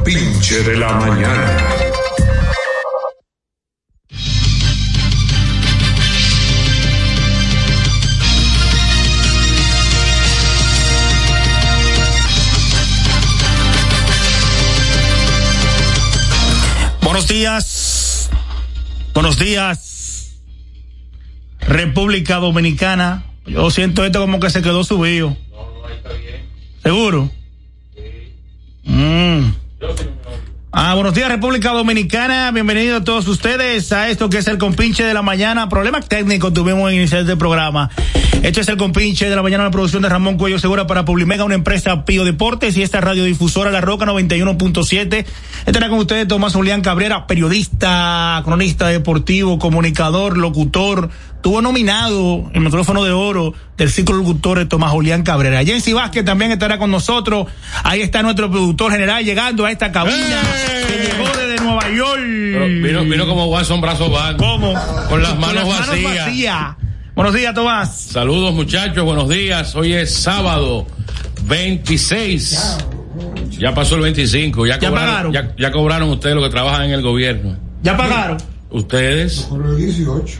compinche de la mañana. Buenos días. Buenos días. República Dominicana. Yo siento esto como que se quedó subido. ¿Seguro? Mm. Ah, buenos días República Dominicana, bienvenidos todos ustedes a esto que es el compinche de la mañana. Problemas técnicos tuvimos en iniciar este programa. Esto es el compinche de la mañana, la producción de Ramón Cuello Segura para Publimega, una empresa Pío Deportes y esta radiodifusora La Roca 91.7. Estará con ustedes Tomás Julián Cabrera, periodista, cronista deportivo, comunicador, locutor. Tuvo nominado el micrófono de oro del ciclo locutor de Tomás Julián Cabrera. Jensi Vázquez también estará con nosotros. Ahí está nuestro productor general llegando a esta cabina que llegó desde Nueva York. Pero vino, vino como Watson Brazo Van. ¿Cómo? Con las manos vacías. vacías. Buenos días, Tomás. Saludos muchachos, buenos días. Hoy es sábado 26. Ya pasó el 25. Ya, ¿Ya cobraron, pagaron? Ya, ya cobraron ustedes los que trabajan en el gobierno. ¿Ya pagaron? Ustedes Por el 18.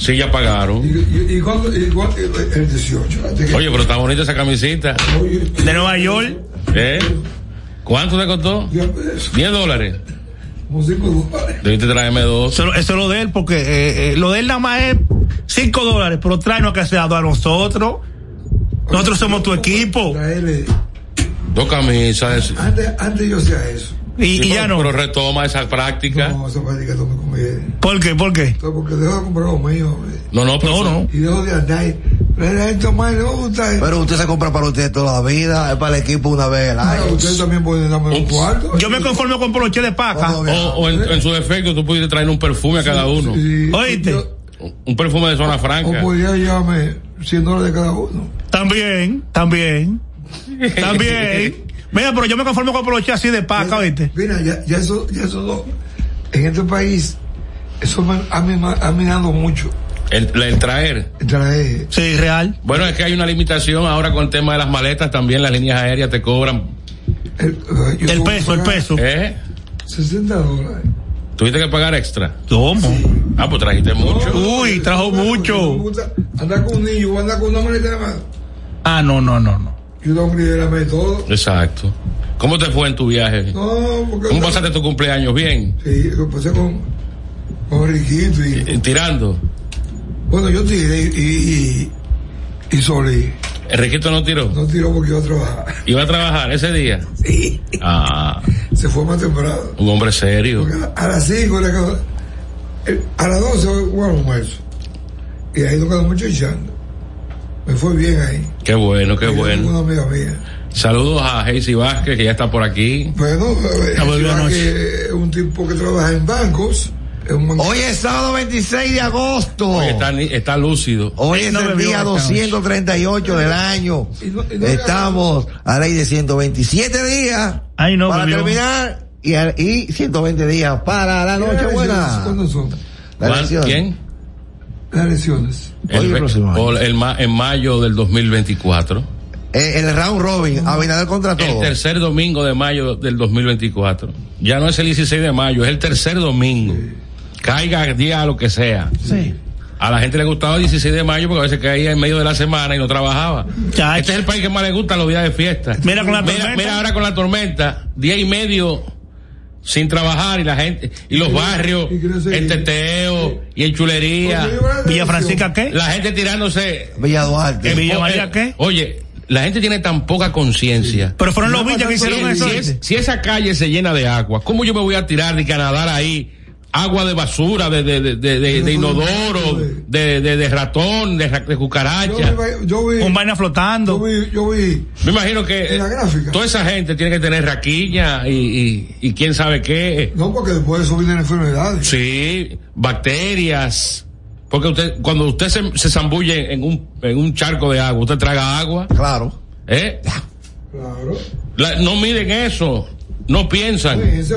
Sí ya pagaron. ¿Y, y, y cuándo- y cuándo- el 18? Antes que- Oye, pero está bonita esa camisita. Oye, De Nueva York. ¿Eh? ¿Cuánto te costó? ya, pues, 10 dólares. como 5 dólares. Debiste traerme dos. Eso, eso es lo de él, porque eh, eh, lo de él nada más es 5 dólares, pero tráenos que sea a nosotros. Nosotros somos tu equipo. Dos camisas. Antes, antes yo hacía eso. Y, Sí, y ya pero, no. pero retoma esa práctica. No, esa práctica no me conviene. ¿Por qué? ¿Por qué? Entonces, porque dejo de comprar lo mío. No, no, pero No, no. Y dejo de andar. Pero la gente más le gusta. Pero usted se compra para usted toda la vida, es para el equipo una vez al año. ustedes también pueden darme un cuarto. Yo me conformo con poloche de paca. O, o en, en su defecto tú pudiste traer un perfume a cada uno. Sí, Oíste. yo- Un perfume de zona o franca. podría llevarme 100 dólares de cada uno. También, también, también. Mira, pero yo me conformo con poloche así de paca, ¿viste? Mira, ya, ya eso, ya eso no- en este país, eso me ha, mima- ha minado mucho. El, el traer. Traer, Sí, real. Bueno, es que hay una limitación ahora con el tema de las maletas, también las líneas aéreas te cobran. el, peso, el peso. ¿Eh? 60 dólares. Tuviste que pagar extra. ¿Cómo? Ah, pues trajiste mucho. Uy, trajo mucho. Anda con un niño, anda con una maleta de mano. Ah, no, no, no, no. Yo liberarme de todo. Exacto. ¿Cómo te fue en tu viaje? No, porque. ¿Cómo pasaste tu cumpleaños? Bien. Sí, lo pasé con, con Riquito y. Eh, Tirando. Bueno, yo tiré y. y, y solí. Enriquito no tiró. No tiró porque iba a trabajar. Iba a trabajar ese día. Sí. Ah, Se fue más temprano. un hombre serio. Porque a, las 5 era que- el- a las 12 fue al almuerzo. Y ahí nos quedamos chichando. Me fue bien ahí. Qué bueno, qué bueno. Una amiga mía. Saludos a Heisy Vázquez, que ya está por aquí. Bueno, eh, La volvió es un tipo que trabaja en bancos. Hoy es sábado 26 de agosto. Hoy está, lúcido. Hoy es No el día esta noche. 238 del año. Y no- y no- Estamos a ley de 127 días Ay, no, para bebió. terminar y, y 120 días para la noche ¿Las buena. ¿Quién? Las elecciones. El ve- próximo año. o el ma- en mayo del 2024. Eh, el round robin, Abinader contra El todo. tercer domingo de mayo del 2024. Ya no es el 16 de mayo, es el tercer domingo. Caiga día lo que sea. Sí. A la gente le gustaba el 16 de mayo porque a veces caía en medio de la semana y no trabajaba. Chacho. Este es el país que más le gusta los días de fiesta. Mira con la mira, tormenta. mira ahora con la tormenta, día y medio sin trabajar y la gente, y los barrios, en teteo y en chulería. Villa. Francisca, ¿qué? La gente tirándose. Villa Duarte. Villa María, ¿qué? Oye, la gente tiene tan poca conciencia. Pero fueron los No, villas que hicieron eso. Si, es- si esa calle se llena de agua, ¿cómo yo me voy a tirar de que a nadar ahí? Agua de basura, de, de, de, de, de- de inodoro, de, de, de ratón, de, Yo cucaracha. vi, yo vi, Un vaina yo flotando. vi, yo vi Me imagino que En la gráfica. toda esa gente tiene que tener raquilla y, y, y quién sabe qué. No, porque después de eso vienen enfermedades. Sí, bacterias. Porque usted, cuando usted se, se zambulle en un, en un charco de agua, usted traga agua, Claro. ¿eh? Claro. La- no miden eso, no piensan. Sí,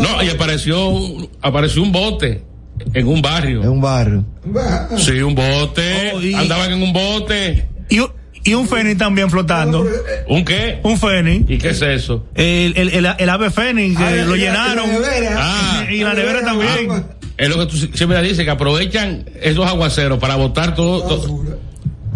No, y apareció, un- apareció un bote en un barrio. En un barrio. Sí, un bote. Oh, y- Andaban en un bote. Y, y un fénix también flotando. ¿Un qué? Un fénix. ¿Y qué es eso? El, el, el, el ave fénix, que Ah, lo llenaron. y la nevera. Ah. Y la nevera también. Es lo que tú siempre dices, que aprovechan esos aguaceros para botar todo.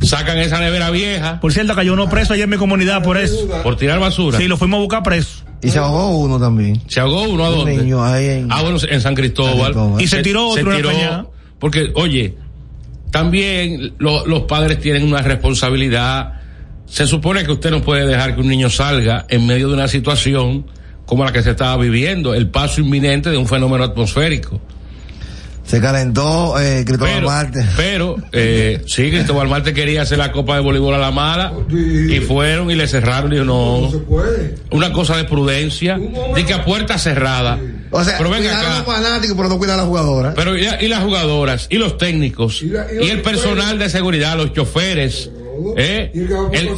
Sacan esa nevera vieja Por cierto, cayó uno preso allá en mi comunidad por eso. por tirar basura. Sí, lo fuimos a buscar preso. Y se ahogó uno también. Se ahogó uno a dónde? niño ahí en. Ah, bueno, en San Cristóbal. San Cristóbal. Y se tiró otro en la cañada. Porque, oye, también lo- los padres tienen una responsabilidad. Se supone que usted no puede dejar que un niño salga en medio de una situación como la que se estaba viviendo, el paso inminente de un fenómeno atmosférico. Se calentó eh, Cristóbal Pero, Marte. pero eh, sí, Cristóbal Marte quería hacer la Copa de Voleibol a la mala Sí. y fueron y le cerraron. Dijo, No se no, puede. una cosa de prudencia, de que a puerta cerrada. O sea, pero venga a los acá. fanáticos, pero no cuidar a la jugadora. Pero y, la- y las jugadoras, y los técnicos, Y la- y y, el personal de seguridad, los choferes, ¿eh? Y el que va a el,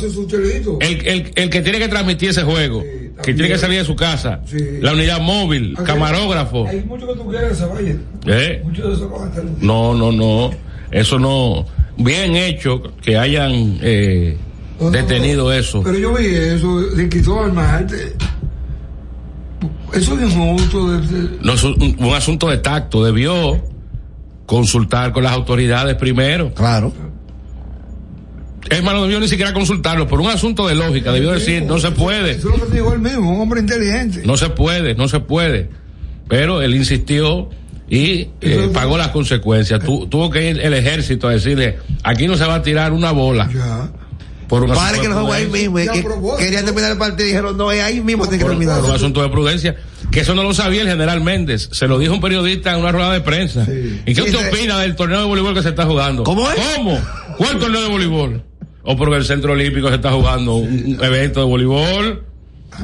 el, el- el que tiene que transmitir ese juego, Sí, que tiene que salir de su casa, Sí. la unidad móvil, Aunque camarógrafo, Hay muchos que tú quieres que se. ¿eh? Muchos de estar. No, no, no, eso no, bien hecho que hayan eh, No, no, detenido no. eso. Pero yo vi eso de Cristóbal Marte. Eso es injusto. De, de- No es un, un asunto de tacto, debió consultar con las autoridades primero. Claro. Es más, no debió ni siquiera consultarlo, por un asunto de lógica, debió decir, no se puede. Eso es lo que dijo él mismo, un hombre inteligente. No se puede, no se puede. Pero él insistió y eh, pagó las consecuencias. Tu- tuvo que ir el ejército a decirle, aquí no se va a tirar una bola. Ya. Por un Padre asunto que de lo jugó ahí mismo. y Ya, que pero vos- querían terminar el partido y dijeron, no, es ahí mismo tiene que terminar. por un asunto de prudencia. Que eso no lo sabía el general Méndez. Se lo dijo un periodista en una rueda de prensa. Sí. ¿Y qué Sí, usted sí. opina del torneo de voleibol que se está jugando? ¿Cómo es? ¿Cómo? ¿Cuál torneo de voleibol? O porque el Centro Olímpico se está jugando un, evento de voleibol.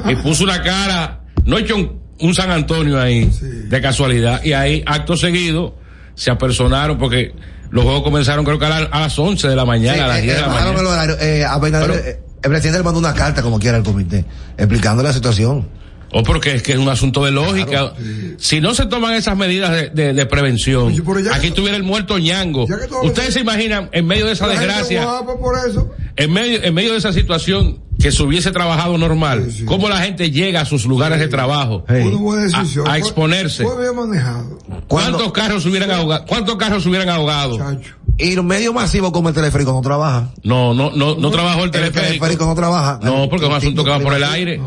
Y puso una cara, no hecho un, un San Antonio ahí, de casualidad. Y ahí, acto seguido, se apersonaron porque los juegos comenzaron creo que a, la- a las 11 de la mañana, a las 10 de la mañana. horario. Eh, apenas Pero- eh, el presidente le mandó una carta como quiera al comité, explicando la situación. O porque es que es un asunto de lógica. Si no se toman esas medidas de, de- de prevención, ya aquí tuviera el muerto ñango. Ustedes se imaginan, en medio de esa desgracia, por eso. en medio, en medio de esa situación, que se hubiese trabajado normal, Sí, sí. cómo la gente llega a sus lugares de trabajo. Hey. Una buena decisión. A- exponerse. Fue bien manejado. Cuando- ¿Cuántos carros hubieran ahogado? ¿Cuántos carros se hubieran ahogado? Chacho. Y los medios masivos como el teleférico no trabaja. No, no, no, no trabajó el El teleférico. teleférico no trabaja. No, porque es un asunto que va por el aire.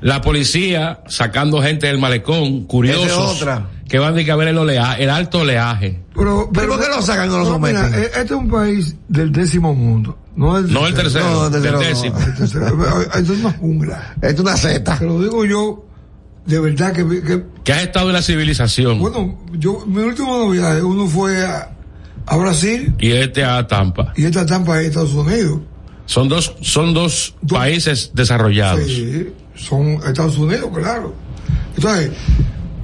La policía sacando gente del malecón, curiosos, otra. que van de que a ver el oleaje, el alto oleaje. Pero, ¿Pero por qué lo sacan y no lo mira, eh, este es un país del décimo mundo. No el No el tercero, No, el el tercero no. décimo. El tercero. Esto es una jungla. Esto es una zeta. Te lo digo yo, de verdad que, que Que has estado en la civilización. bueno, yo, mi último viaje, uno fue a, a Brasil y este a Tampa. y esta Tampa es Estados Unidos. Son dos, son dos Do- países desarrollados. Sí, son Estados Unidos, claro. Entonces,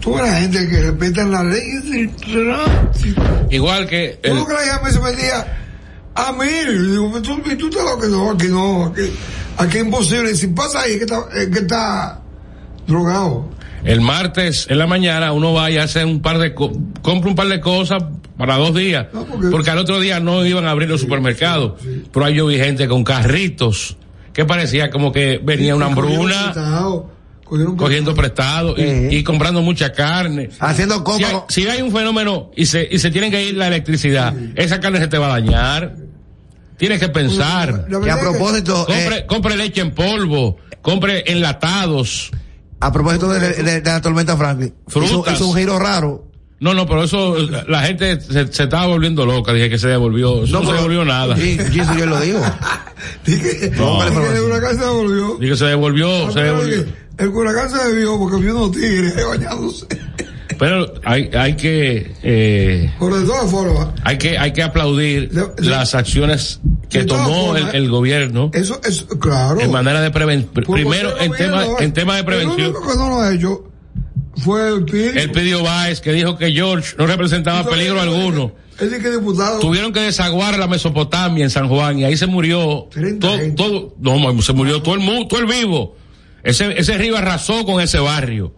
toda la gente que respetan las leyes del tránsito. Igual que el, que la hija se metía a mí. Y digo, tú, y tú estás loco, que no, aquí no, aquí, aquí es imposible. Si pasa ahí, que está, es que está drogado. el martes en la mañana uno va y hace un par de, co- compra un par de cosas para dos días. No, porque- porque, al otro día no iban a abrir los supermercados. Pero ahí yo vi gente con carritos que parecía como que venía una hambruna cogieron cogiendo prestado y, Sí. y comprando mucha carne. Haciendo Si copa. hay, con- si hay un fenómeno y se, y se tiene que ir la electricidad, esa carne se te va a dañar. Tienes que pensar. La Que a propósito, eh, Compre, compre leche en polvo, compre enlatados. a propósito de, de- de la tormenta Franklin, hizo, Frutas. hizo un giro raro. No, no, pero eso, la gente se, se estaba volviendo loca. Dije que se devolvió. Eso no, se devolvió nada. Sí, sí, eso yo lo digo. Dije, No. dije que el huracán se volvió. Dije que se devolvió, se devolvió. El huracán se debió porque vio unos tigres ahí bañándose. Pero hay, hay que, eh, Pero de todas formas, hay que, hay que aplaudir De- de- las acciones que tomó el, formas, el gobierno eso es claro. en manera de prevención. Por Primero, cualquier en tema, en tema de prevención. El único que no lo ha hecho fue el Pidio. Él pidió Báez que dijo que George no representaba peligro alguno. Él dice que diputado. Tuvieron que desaguar la Mesopotamia en San Juan y ahí se murió 30 todo, todo, no, se murió todo el mundo, todo el vivo. Ese, ese río arrasó con ese barrio.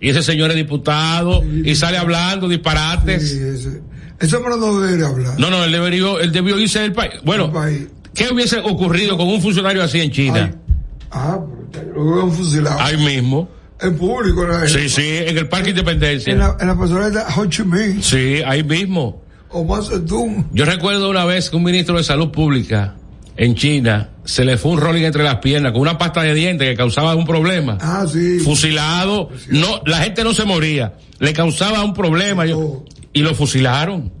Y ese señor es diputado y sale hablando disparates. Sí, ese, ese hombre no debería hablar. No, no, él debió, él debió irse del país. Bueno, país. ¿Qué hubiese ocurrido con un funcionario así en China? Ah, lo hubieran fusilado. Ahí mismo. En público, la, Sí, sí, en el Parque Independencia. en la, en la persona de Ho Chi Minh Sí, ahí mismo. o Zedong. Yo recuerdo una vez que un ministro de Salud Pública en China se le fue un rolling entre las piernas con una pasta de dientes que causaba un problema. Ah, sí. Fusilado. No, la gente no se moría. Le causaba un problema y lo fusilaron.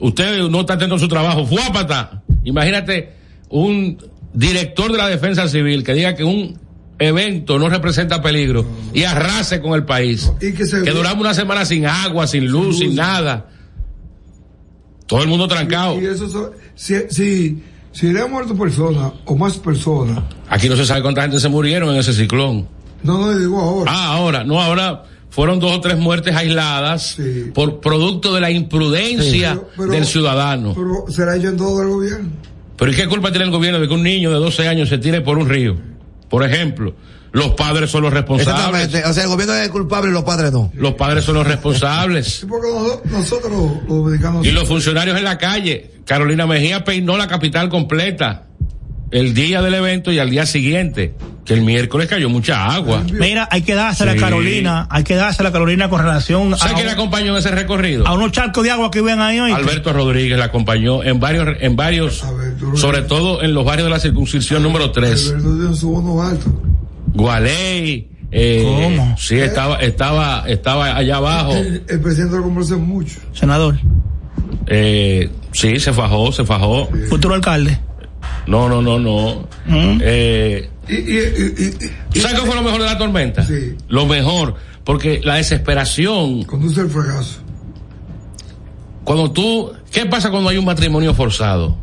Usted no está atento a su trabajo. Fuápata. Imagínate un director de la defensa civil que diga que un evento no representa peligro y arrase con el país. Y que se Que duramos una semana sin agua, sin luz, sin nada. Todo el mundo trancado. Y eso, so- si, si, si le han muerto personas o más personas, Aquí no se sabe cuánta gente se murieron en ese ciclón. no, no digo ahora. Ah, ahora, no, ahora fueron dos o tres muertes aisladas Sí. por producto de la imprudencia Pero- pero- del ciudadano. Pero será hecho en todo el gobierno. Pero ¿y qué culpa tiene el gobierno de que un niño de 12 años se tire por un río? Por ejemplo, los padres son los responsables. Exactamente. O sea, el gobierno es culpable y los padres no. Los padres son los responsables. Porque nosotros, los. Y los funcionarios en la calle. Carolina Mejía peinó la capital completa el día del evento y al día siguiente, que el miércoles cayó mucha agua. Mira, hay que dársela Sí. a Carolina, hay que dársela a Carolina con relación ¿Sabes a, quién la acompañó en ese recorrido? a unos charcos de agua que ven ahí hoy. Alberto Rodríguez la acompañó en varios, en varios, sobre todo en los barrios de la circuncisión número 3. Alberto tiene su bono alto. Gualey, eh, ¿Cómo? sí, estaba, estaba, estaba allá abajo. El, el presidente lo conversa mucho. Senador, Eh, sí, se fajó, se fajó. futuro alcalde. No, no, no, no. Mm. Eh, Y, ¿Sabes qué fue lo mejor de la tormenta? Sí. Lo mejor, porque la desesperación, conduce el fracaso. cuando tú, ¿qué pasa cuando hay un matrimonio forzado?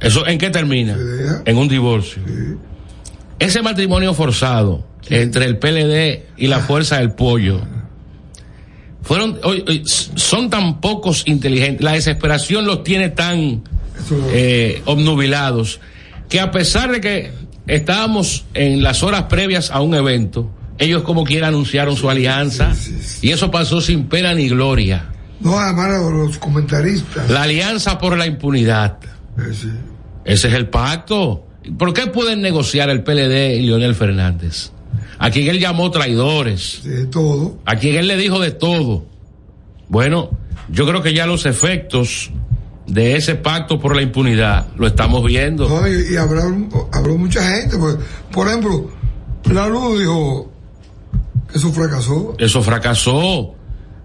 ¿Eso en qué termina? En un divorcio. Ese matrimonio forzado entre el PLD y la Fuerza del Pollo fueron, oye, oye, son tan pocos inteligentes, la desesperación los tiene tan eh, obnubilados que a pesar de que estábamos en las horas previas a un evento, ellos como quiera anunciaron su alianza sí, sí. y eso pasó sin pena ni gloria. No, además los comentaristas. La alianza por la impunidad. Eh. Ese es el pacto. ¿Por qué pueden negociar el PLD y Leonel Fernández? A quien él llamó traidores, de todo. a quien él le dijo de todo. Bueno, yo creo que ya los efectos de ese pacto por la impunidad lo estamos viendo. No, y, y habrá, habrá mucha gente. Pues, por ejemplo, la luz dijo que eso fracasó. Eso fracasó.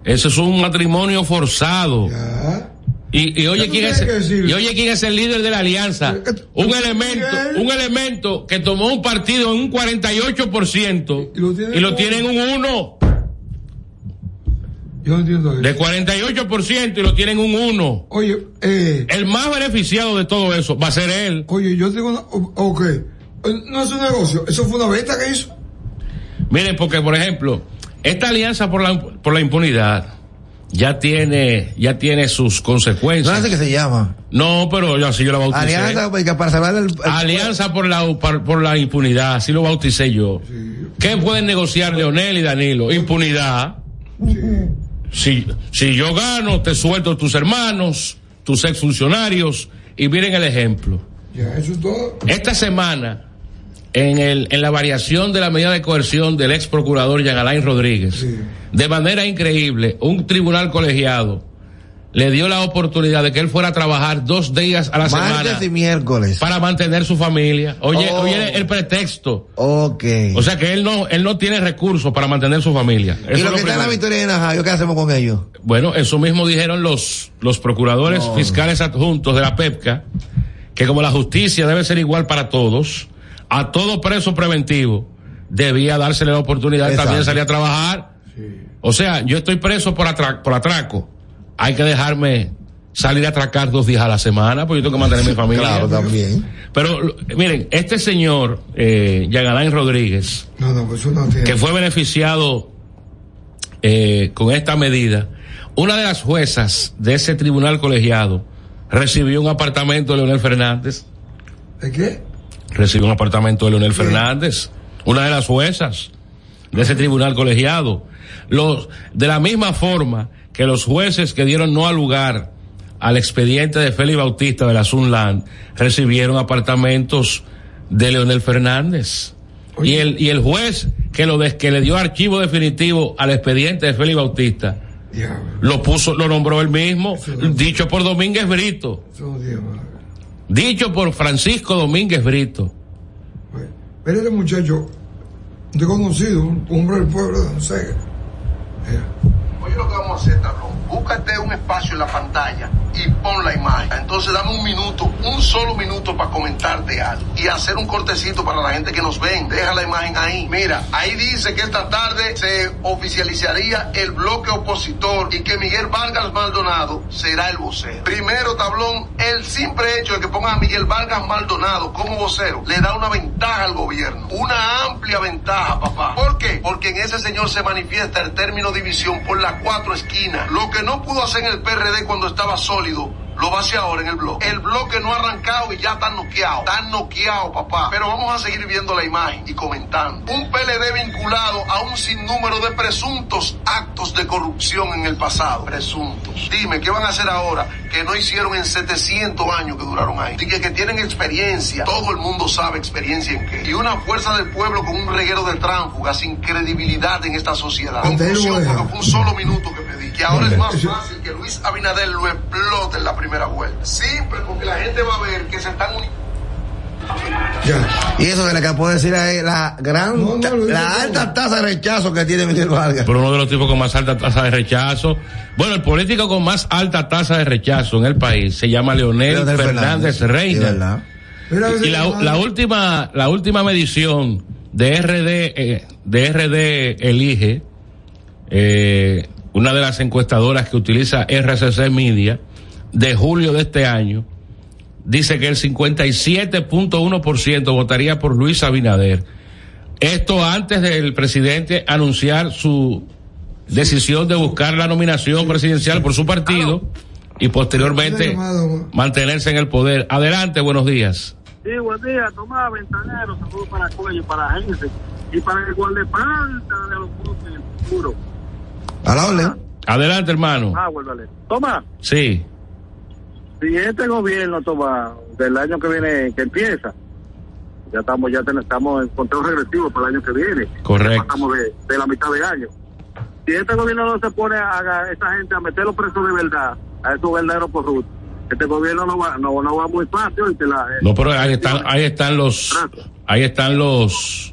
Ese es un matrimonio forzado. Ya. Y, y oye ¿Qué quién es, y oye quién es el líder de la alianza. Un elemento, un elemento que tomó un partido en un 48% Y lo tiene y lo en tiene en un 1. Yo no entiendo eso. De 48% y lo tienen un 1. Oye, eh, El más beneficiado de todo eso va a ser él. oye, yo tengo una. o- Ok. Eh, No es un negocio. Eso fue una venta que hizo. Miren, porque por ejemplo, esta alianza por la, por la impunidad ya tiene, ya tiene sus No sé consecuencias. qué se llama. No, pero yo así yo la bauticé. Alianza porque para salvar el, el- Alianza por la, por, por la impunidad, así lo bauticé yo. ¿Qué pueden negociar Leonel y Danilo? Impunidad. Si, si yo gano, te suelto tus hermanos, tus exfuncionarios, y miren el ejemplo. Ya, eso es todo. Esta semana, en, el, en la variación de la medida de coerción del ex procurador Jean Alain Rodríguez, Sí. de manera increíble, un tribunal colegiado le dio la oportunidad de que él fuera a trabajar dos días a la semana martes y miércoles. para mantener su familia. Oye, Oh. oye el pretexto. Ok. O sea que él no, él no tiene recursos para mantener su familia. Eso y es lo lo que está en la victoria de Najayo, ¿qué hacemos con ellos? Bueno, eso mismo dijeron los, los procuradores fiscales adjuntos de la PEPCA, que como la justicia debe ser igual para todos, a todo preso preventivo debía dársele la oportunidad de Exacto. también salir a trabajar. O sea, yo estoy preso por, atra- por atraco. Hay que dejarme salir a atracar dos días a la semana, porque yo tengo que mantener mi familia. Claro, también. Pero miren, este señor, eh, Yagalán Rodríguez, No, no, pues eso no tiene. que fue beneficiado eh, con esta medida, una de las juezas de ese tribunal colegiado recibió un apartamento de Leonel Fernández, ¿De qué? recibió un apartamento de Leonel Fernández, una de las juezas de ese tribunal colegiado. Los, de la misma forma que los jueces que dieron no al lugar al expediente de Félix Bautista de la Sunland, recibieron apartamentos de Leonel Fernández. Y el, y el juez que lo des- que le dio archivo definitivo al expediente de Félix Bautista, Diablo. lo puso, lo nombró él mismo, dicho por Domínguez Brito, dicho por Francisco Domínguez Brito. Bueno, Mira este muchacho, desconocido, un hombre del pueblo de Don Sega. Oye, lo que vamos a hacer. Búscate un espacio en la pantalla y pon la imagen. Entonces dame un minuto, un solo minuto para comentarte algo. Y hacer un cortecito para la gente que nos ven. Deja la imagen ahí. Mira, ahí dice que esta tarde se oficializaría el bloque opositor y que Miguel Vargas Maldonado será el vocero. Primero, Tablón, el simple hecho de que pongan a Miguel Vargas Maldonado como vocero le da una ventaja al gobierno. Una amplia ventaja, papá. ¿Por qué? Porque en ese señor se manifiesta el término división por las cuatro esquinas. Lo que no pudo hacer en el PRD cuando estaba sólido, lo va a hacer ahora en el bloque. El bloque no ha arrancado y ya está noqueado. Está noqueado, papá. Pero vamos a seguir viendo la imagen y comentando. Un PLD vinculado a un sinnúmero de presuntos actos de corrupción en el pasado. Presuntos. Dime, ¿qué van a hacer ahora que no hicieron en 700 años que duraron ahí? Dije que tienen experiencia. Todo el mundo sabe experiencia en qué. Y una fuerza del pueblo con un reguero de tránsfugas sin credibilidad en esta sociedad. Deja. porque fue un solo minuto que pedí. Que ahora es más fácil que Luis Abinader lo explote en la primera vuelta. Simple, porque la gente va a ver que se están uniendo. Ya. Y eso que le acabo de decir es la gran, No, no, la alta tasa de rechazo que tiene Miguel Vargas. Pero uno de los tipos con más alta tasa de rechazo. Bueno, el político con más alta tasa de rechazo en el país se llama Leonel, Leonel Fernández, Sí, Reina. verdad. Mira, Y la, la última, la última medición de RD, eh, de RD elige, eh, una de las encuestadoras que utiliza RCC Media, de julio de este año, dice que el 57.1% votaría por Luis Abinader. Esto antes del presidente anunciar su decisión de buscar la nominación presidencial por su partido y posteriormente mantenerse en el poder. Adelante, buenos días. Sí, buen día, Tomás Ventanero, saludos para Cuello, para la gente y para el guardaespaldas de los grupos en el futuro. A la orden. Adelante, hermano. Ah. Tomás, Sí, si este gobierno, Tomás, del año que viene, que empieza, ya estamos ya ten- estamos en conteo regresivo para el año que viene. Correcto. Pasamos de, de la mitad de año. Si este gobierno no se pone a, a esa gente a meter los presos de verdad, a esos verdaderos corruptos, este gobierno no va, no, no va muy fácil. y la- no, pero ahí están, ahí están los, ahí están los,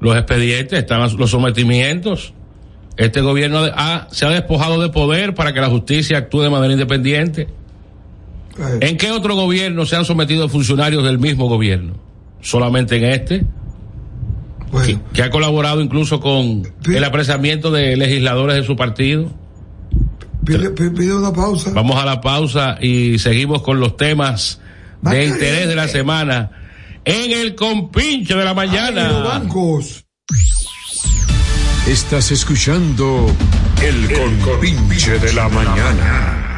los expedientes, están los sometimientos. Este gobierno ha- se ha despojado de poder para que la justicia actúe de manera independiente. ¿En qué otro gobierno se han sometido funcionarios del mismo gobierno? Solamente en este, que, bueno, que ha colaborado incluso con el apresamiento de legisladores de su partido. pide, una pausa. Vamos a la pausa y seguimos con los temas de interés de la semana en el compinche de la Ay, los mañana. bancos. Estás escuchando el compinche de la mañana.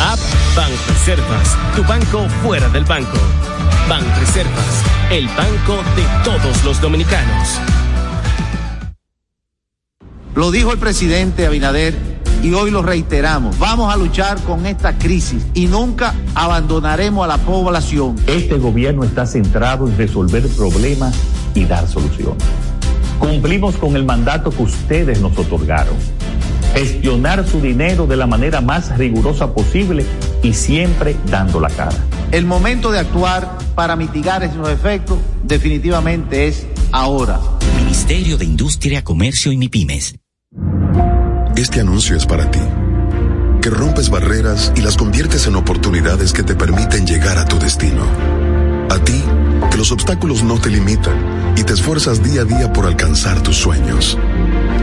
App Banreservas, tu banco fuera del banco. Banreservas, el banco de todos los dominicanos. Lo dijo el presidente Abinader y hoy lo reiteramos. Vamos a luchar con esta crisis y nunca abandonaremos a la población. Este gobierno está centrado en resolver problemas y dar soluciones. Cumplimos con el mandato que ustedes nos otorgaron. Gestionar su dinero de la manera más rigurosa posible y siempre dando la cara. El momento de actuar para mitigar esos efectos definitivamente es ahora. Ministerio de Industria, Comercio y MIPIMES. Este anuncio es para ti, que rompes barreras y las conviertes en oportunidades que te permiten llegar a tu destino. A ti, que los obstáculos no te limitan y te esfuerzas día a día por alcanzar tus sueños.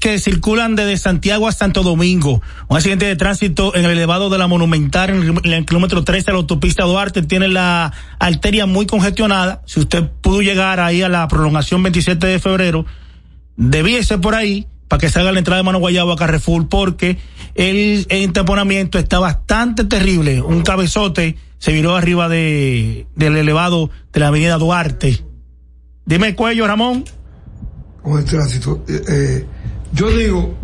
Que circulan desde Santiago a Santo Domingo. Un accidente de tránsito en el elevado de la Monumental en el, el kilómetro 13 de la autopista Duarte tiene la arteria muy congestionada. Si usted pudo llegar ahí a la prolongación 27 de febrero, debíese por ahí para que salga la entrada de Mano Guayabo a Carrefour porque el entaponamiento está bastante terrible. Un cabezote se viró arriba de, del elevado de la avenida Duarte. Dime cuello, Ramón. con el tránsito. Eh, eh, yo digo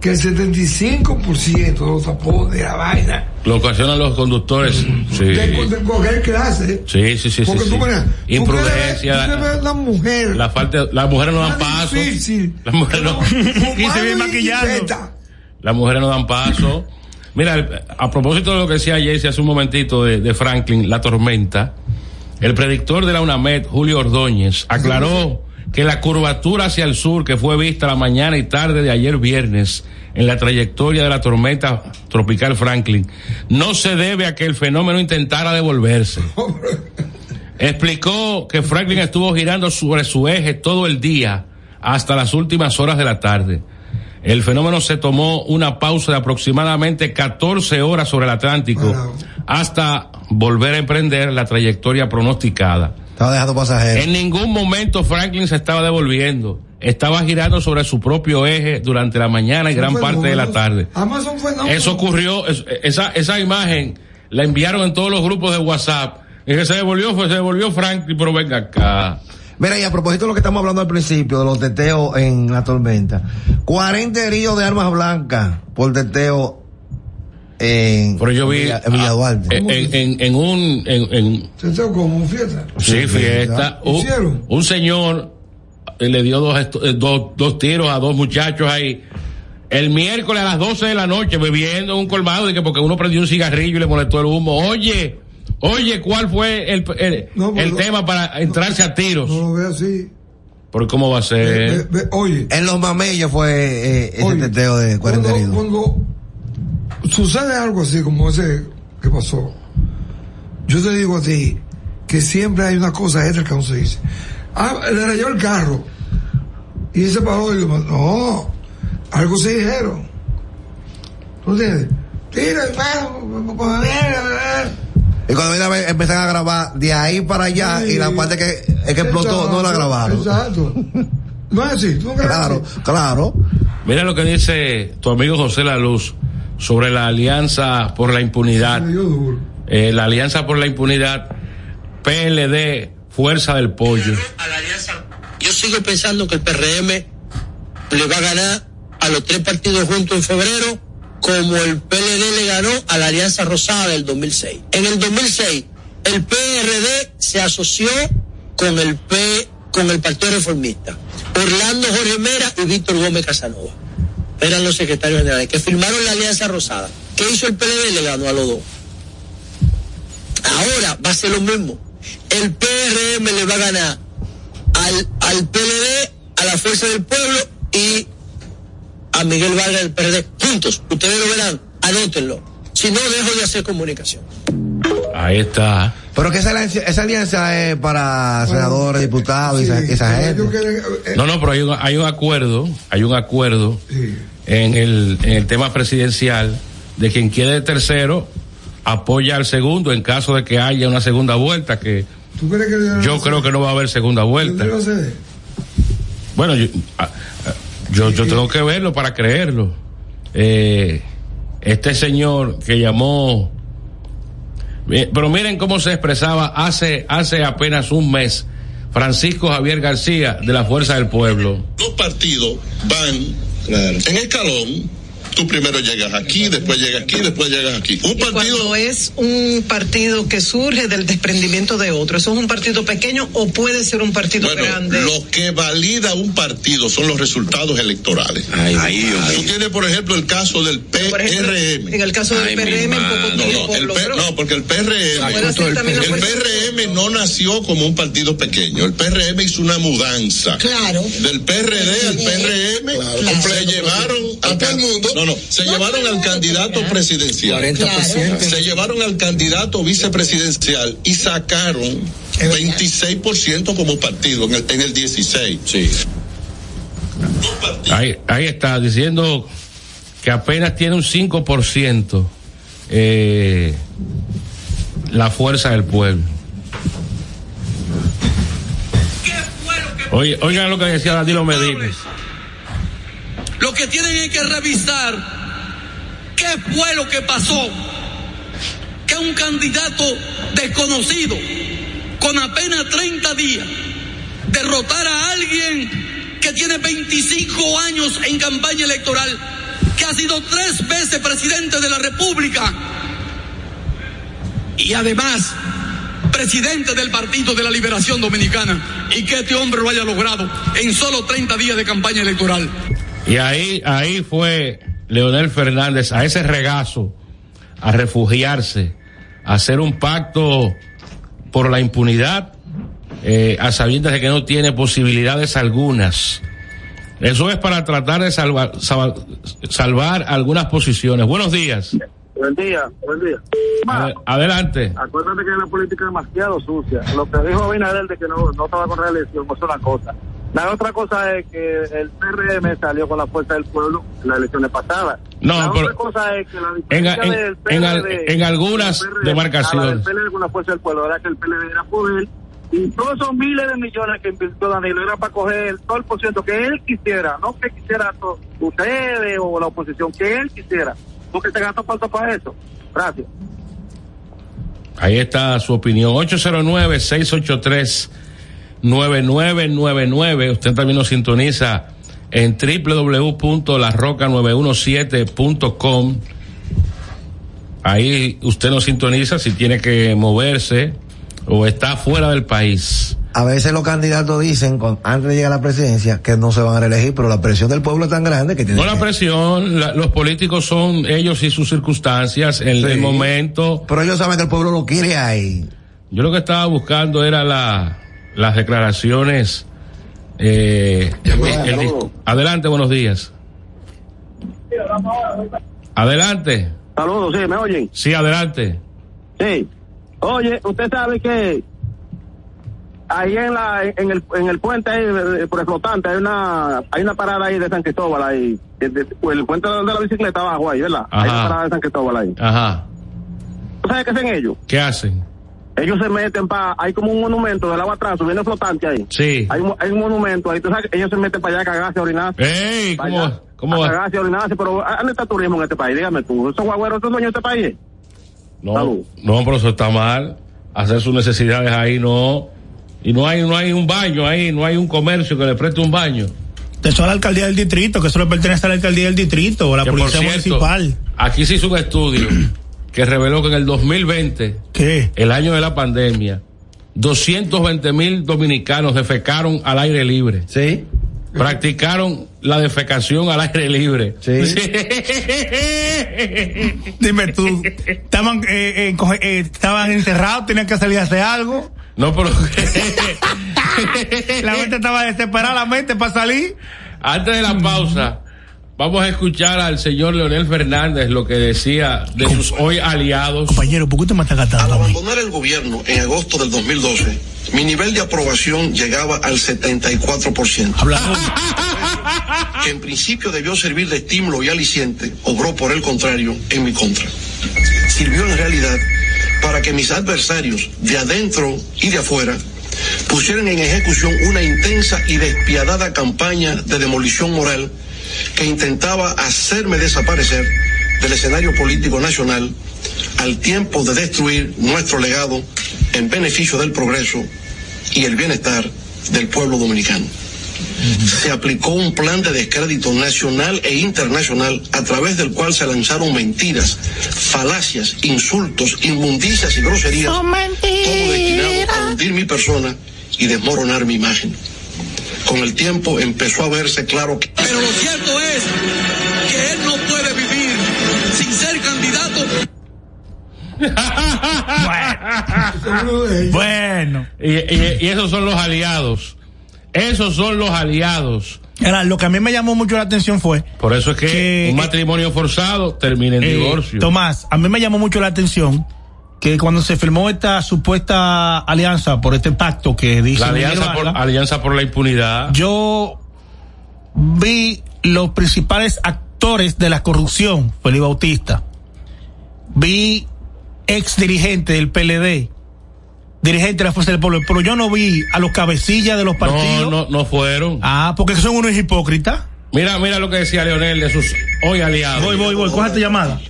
que el 75% de los tapones de la vaina Lo ocasionan los conductores. Sí. de, de cualquier clase. Sí, sí, sí. Porque sí, tú sí. miras, tú Imprudencia. Tú ves una mujer La falta, las mujeres no dan paso. difícil, Las mujeres no, Y se viene maquillando. las mujeres no dan paso. Mira, a propósito de lo que decía Jesse hace un momentito de, de Franklin, la tormenta, el predictor de la UNAMED, Julio Ordóñez, aclaró que la curvatura hacia el sur que fue vista la mañana y tarde de ayer viernes en la trayectoria de la tormenta tropical Franklin no se debe a que el fenómeno intentara devolverse. Explicó que Franklin estuvo girando sobre su eje todo el día hasta las últimas horas de la tarde. El fenómeno se tomó una pausa de aproximadamente 14 horas sobre el Atlántico hasta volver a emprender la trayectoria pronosticada. Estaba dejando pasajeros. En ningún momento Franklin se estaba devolviendo. Estaba girando sobre su propio eje durante la mañana y gran parte de la tarde. Son fenómenos. Eso ocurrió, es- esa, esa imagen la enviaron en todos los grupos de WhatsApp. Y que se devolvió, fue, se devolvió Franklin, pero venga acá. Mira, y a propósito de lo que estamos hablando al principio, de los teteos en la tormenta. 40 heridos de armas blancas por teteo en, Pero yo vi Villa- en Villa Duarte. en, en- en- un, en, en- como fiesta. sí, fiesta, un, Hicieron. un señor eh, le dio dos, eh, dos, dos tiros a dos muchachos ahí. El miércoles a las 12 de la noche bebiendo en un colmado de que porque uno prendió un cigarrillo y le molestó el humo. Oye, oye, ¿cuál fue el, el, No, pero el no- tema para entrarse a tiros? No lo ve así. ¿Por cómo va a ser? Ve- ve- oye, En los mamellos fue eh, ese Oye, teteo de 40 cuando, heridos. cuando sucede algo así como ese que pasó, yo te digo a ti que siempre hay una cosa extra que no se dice. Ah, le rayó el carro. Y ese paró y dijo, no, algo se dijeron. ¿Tú entiendes? Tira, Y cuando viene a ver, empezaron a grabar de ahí para allá y la parte que, es que explotó no la grabaron. Exacto. No es así, tú no Claro, claro. Mira lo que dice tu amigo José La Luz sobre la alianza por la impunidad. Eh, la alianza por la impunidad, PLD, Fuerza del Pollo. Yo sigo pensando que el PRM le va a ganar a los tres partidos juntos en febrero, como el PLD le ganó a la Alianza Rosada del 2006. En el 2006, el PRD se asoció con el P, con el Partido Reformista. Orlando Jorge Mera y Víctor Gómez Casanova. Eran los secretarios generales que firmaron la Alianza Rosada. ¿Qué hizo el PLD? Le ganó a los dos. Ahora va a ser lo mismo. El PRM le va a ganar al, al PLD, a la Fuerza del Pueblo y a Miguel Vargas del PRD. Juntos. Ustedes lo verán. Anótenlo. Si no, dejo de hacer comunicación. Ahí está. Pero que esa alianza, esa alianza es para senadores, diputados y esa, esa gente. Eh, No, no, pero hay un, hay un acuerdo, hay un acuerdo en, el, en el tema presidencial de quien quede tercero apoya al segundo en caso de que haya una segunda vuelta, que ¿Tú crees que yo creo que no va a haber segunda vuelta. No. Bueno, yo, ah, ah, yo, yo tengo que verlo para creerlo. Eh, este señor que llamó, pero miren cómo se expresaba hace, hace apenas un mes Francisco Javier García de la Fuerza del Pueblo. Los partidos van en escalón. Tú primero llegas aquí, después llegas aquí, después llegas aquí. Un Y cuando es un partido que surge del desprendimiento de otro, ¿eso es un partido pequeño o puede ser un partido Bueno, grande? lo que valida un partido son los resultados electorales. Tú tienes, por ejemplo, el caso del PRM. En el caso del PRM, en poco No, tiempo no, el P- no, porque el PRM, el PRM no nació como un partido pequeño. El PRM hizo una mudanza. Claro. Del PRD al PRM, se llevaron a todo el mundo. No, no, se llevaron al candidato presidencial. 40%. Se llevaron al candidato vicepresidencial y sacaron 26% como partido en el, en el 16. Sí. Ahí, ahí está, diciendo que apenas tiene un 5% eh, la fuerza del pueblo. Oye, oigan lo que decía Danilo Medina. Lo que tienen es que revisar qué fue lo que pasó. Que un candidato desconocido, con apenas 30 días, derrotara a alguien que tiene 25 años en campaña electoral, que ha sido tres veces presidente de la República y además presidente del Partido de la Liberación Dominicana y que este hombre lo haya logrado en solo 30 días de campaña electoral. Y ahí, ahí fue Leonel Fernández a ese regazo, a refugiarse, a hacer un pacto por la impunidad, eh, a sabiendas de que no tiene posibilidades algunas. Eso es para tratar de salvar, sal- salvar algunas posiciones. Buenos días. Buen día, buen día. Ade- Adelante. Acuérdate que la política es demasiado sucia. Lo que dijo Abinader de que no, no estaba con reelección es una cosa. La otra cosa es que el PRM salió con la fuerza del pueblo en las elecciones pasadas. No, la pero- otra cosa es que la En, diferencia en- del en al- PRD en algunas del PRD demarcaciones. del PLD con la fuerza del pueblo era que el PLD era poder y todos esos miles de millones que invirtió Danilo era para coger todo el por ciento que él quisiera, no que quisiera ustedes o la oposición, que él quisiera, porque se gastó falta para eso. Gracias. Ahí está su opinión. 809-683-9999. Usted también nos sintoniza en www.larroca917.com. Ahí usted nos sintoniza si tiene que moverse o está fuera del país. A veces los candidatos dicen, antes de llegar a la presidencia, que no se van a reelegir, pero la presión del pueblo es tan grande que tiene No la presión, la- los políticos son ellos y sus circunstancias, Sí. el momento. Pero ellos saben que el pueblo lo quiere ahí. Yo lo que estaba buscando era la, las declaraciones. Eh, el- el- adelante, buenos días. Adelante. Saludos, sí, ¿me oyen? Sí, adelante. Sí. Oye, usted sabe que ahí en la en el en el puente ahí, eh, por el flotante hay una hay una parada ahí de San Cristóbal ahí, el puente de la bicicleta abajo ahí, ¿verdad? Hay una Ajá. parada de San Cristóbal ahí. Ajá. ¿Tú sabes qué hacen ellos? ¿Qué hacen? Ellos se meten para, hay como un monumento del agua atrás, subiendo flotante ahí. Sí. Hay, un- hay un monumento ahí, que ellos se meten para allá a cagarse, a orinarse. ¡Ey! ¿Cómo, allá, cómo a va? cagarse, a orinarse, pero ¿a- ¿dónde está el turismo en este país? Dígame tú, ¿esos guagüeros son dueños de este país? No, no, pero eso está mal. Hacer sus necesidades ahí no. Y no hay, no hay un baño ahí, no hay un comercio que le preste un baño. Eso a la alcaldía del distrito, que eso le pertenece a la alcaldía del distrito o a la Que, por policía cierto, municipal. Aquí se hizo un estudio que reveló que en el 2020, el año de la pandemia, 220 mil dominicanos defecaron al aire libre. Sí. Practicaron la defecación al aire libre. Dime tú, estaban, eh, eh, eh, estaban encerrados, tenían que salir a hacer algo. No, pero. la gente estaba desesperada, la mente para salir. Antes de la pausa, vamos a escuchar al señor Leonel Fernández lo que decía de sus hoy aliados. Compañero, ¿por qué usted me está Al abandonar el gobierno en agosto del 2012, mi nivel de aprobación llegaba al 74%. Que en principio debió servir de estímulo y aliciente, obró por el contrario en mi contra. Sirvió en realidad para que mis adversarios de adentro y de afuera pusieran en ejecución una intensa y despiadada campaña de demolición moral que intentaba hacerme desaparecer del escenario político nacional al tiempo de destruir nuestro legado en beneficio del progreso y el bienestar del pueblo dominicano. Se aplicó un plan de descrédito nacional e internacional a través del cual se lanzaron mentiras, falacias, insultos, inmundicias y groserías, todo destinado a hundir mi persona y desmoronar mi imagen. Con el tiempo empezó a verse claro que Pero lo cierto es que él no puede vivir sin ser candidato. Bueno. Y, y- y esos son los aliados. Esos son los aliados. Era, lo que a mí me llamó mucho la atención fue. Por eso es que, Que- un matrimonio forzado termina en eh, divorcio. Tomás, a mí me llamó mucho la atención que cuando se firmó esta supuesta alianza por este pacto que dice la alianza por, alianza por la impunidad. yo vi los principales actores de la corrupción, Felipe Bautista. Vi ex dirigente del PLD, dirigente de la Fuerza del Pueblo, pero yo no vi a los cabecillas de los partidos. No, no, no fueron. Ah, porque son unos hipócritas. Mira, mira lo que decía Leonel de sus hoy aliados. Voy, voy, voy, coja esta llamada.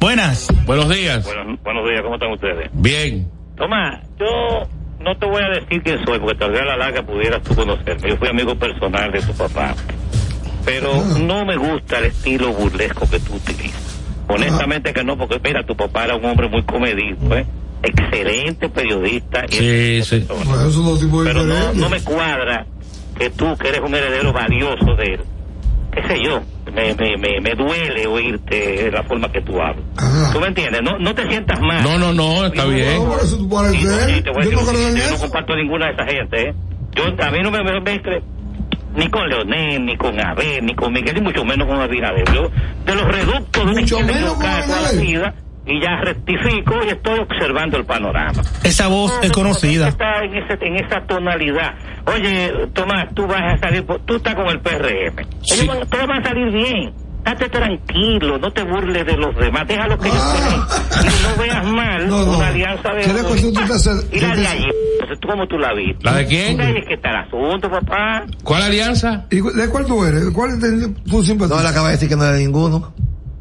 Buenas. Buenos días. Buenos, buenos días, ¿cómo están ustedes? Bien. Tomás, yo no te voy a decir quién soy, porque tal vez a la larga pudieras tú conocerme. Yo fui amigo personal de tu papá. Pero no me gusta el estilo burlesco que tú utilizas. Honestamente que no, porque mira, tu papá era un hombre muy comedido, ¿eh? excelente periodista. y Sí, sí. pero no, no me cuadra que tú, que eres un heredero valioso de él, qué sé yo, me, me, me, me duele oírte de la forma que tú hablas. ¿Tú me entiendes? No, no te sientas mal. No, no, no, está bien. Y no, y te voy a decir cosa, yo no comparto ninguna de esa gente, ¿eh? Yo, a mí no me, me mezcle ni con Leonel, ni con Abel, ni con Miguel, ni mucho menos con Abinader. Yo, de los reductos de equivocada toda la vida, y ya rectifico y estoy observando el panorama. Esa voz es conocida. Está en, ese, en esa tonalidad. Oye, Tomás, tú vas a salir, tú estás con el PRM. Ellos van, todos van a salir bien. Date tranquilo, no te burles de los demás, déjalo que ellos creen. Y no veas mal No, no. una alianza de ¿Qué le costó tú te hacer- Y la de allí, entonces, ¿tú ¿cómo tú la viste? ¿La de quién? Ahí es que está el asunto, papá. ¿Cuál alianza? ¿Y de cuál tú eres? ¿De cuál te- tú simpatizas? No, él acaba de decir que no es de ninguno.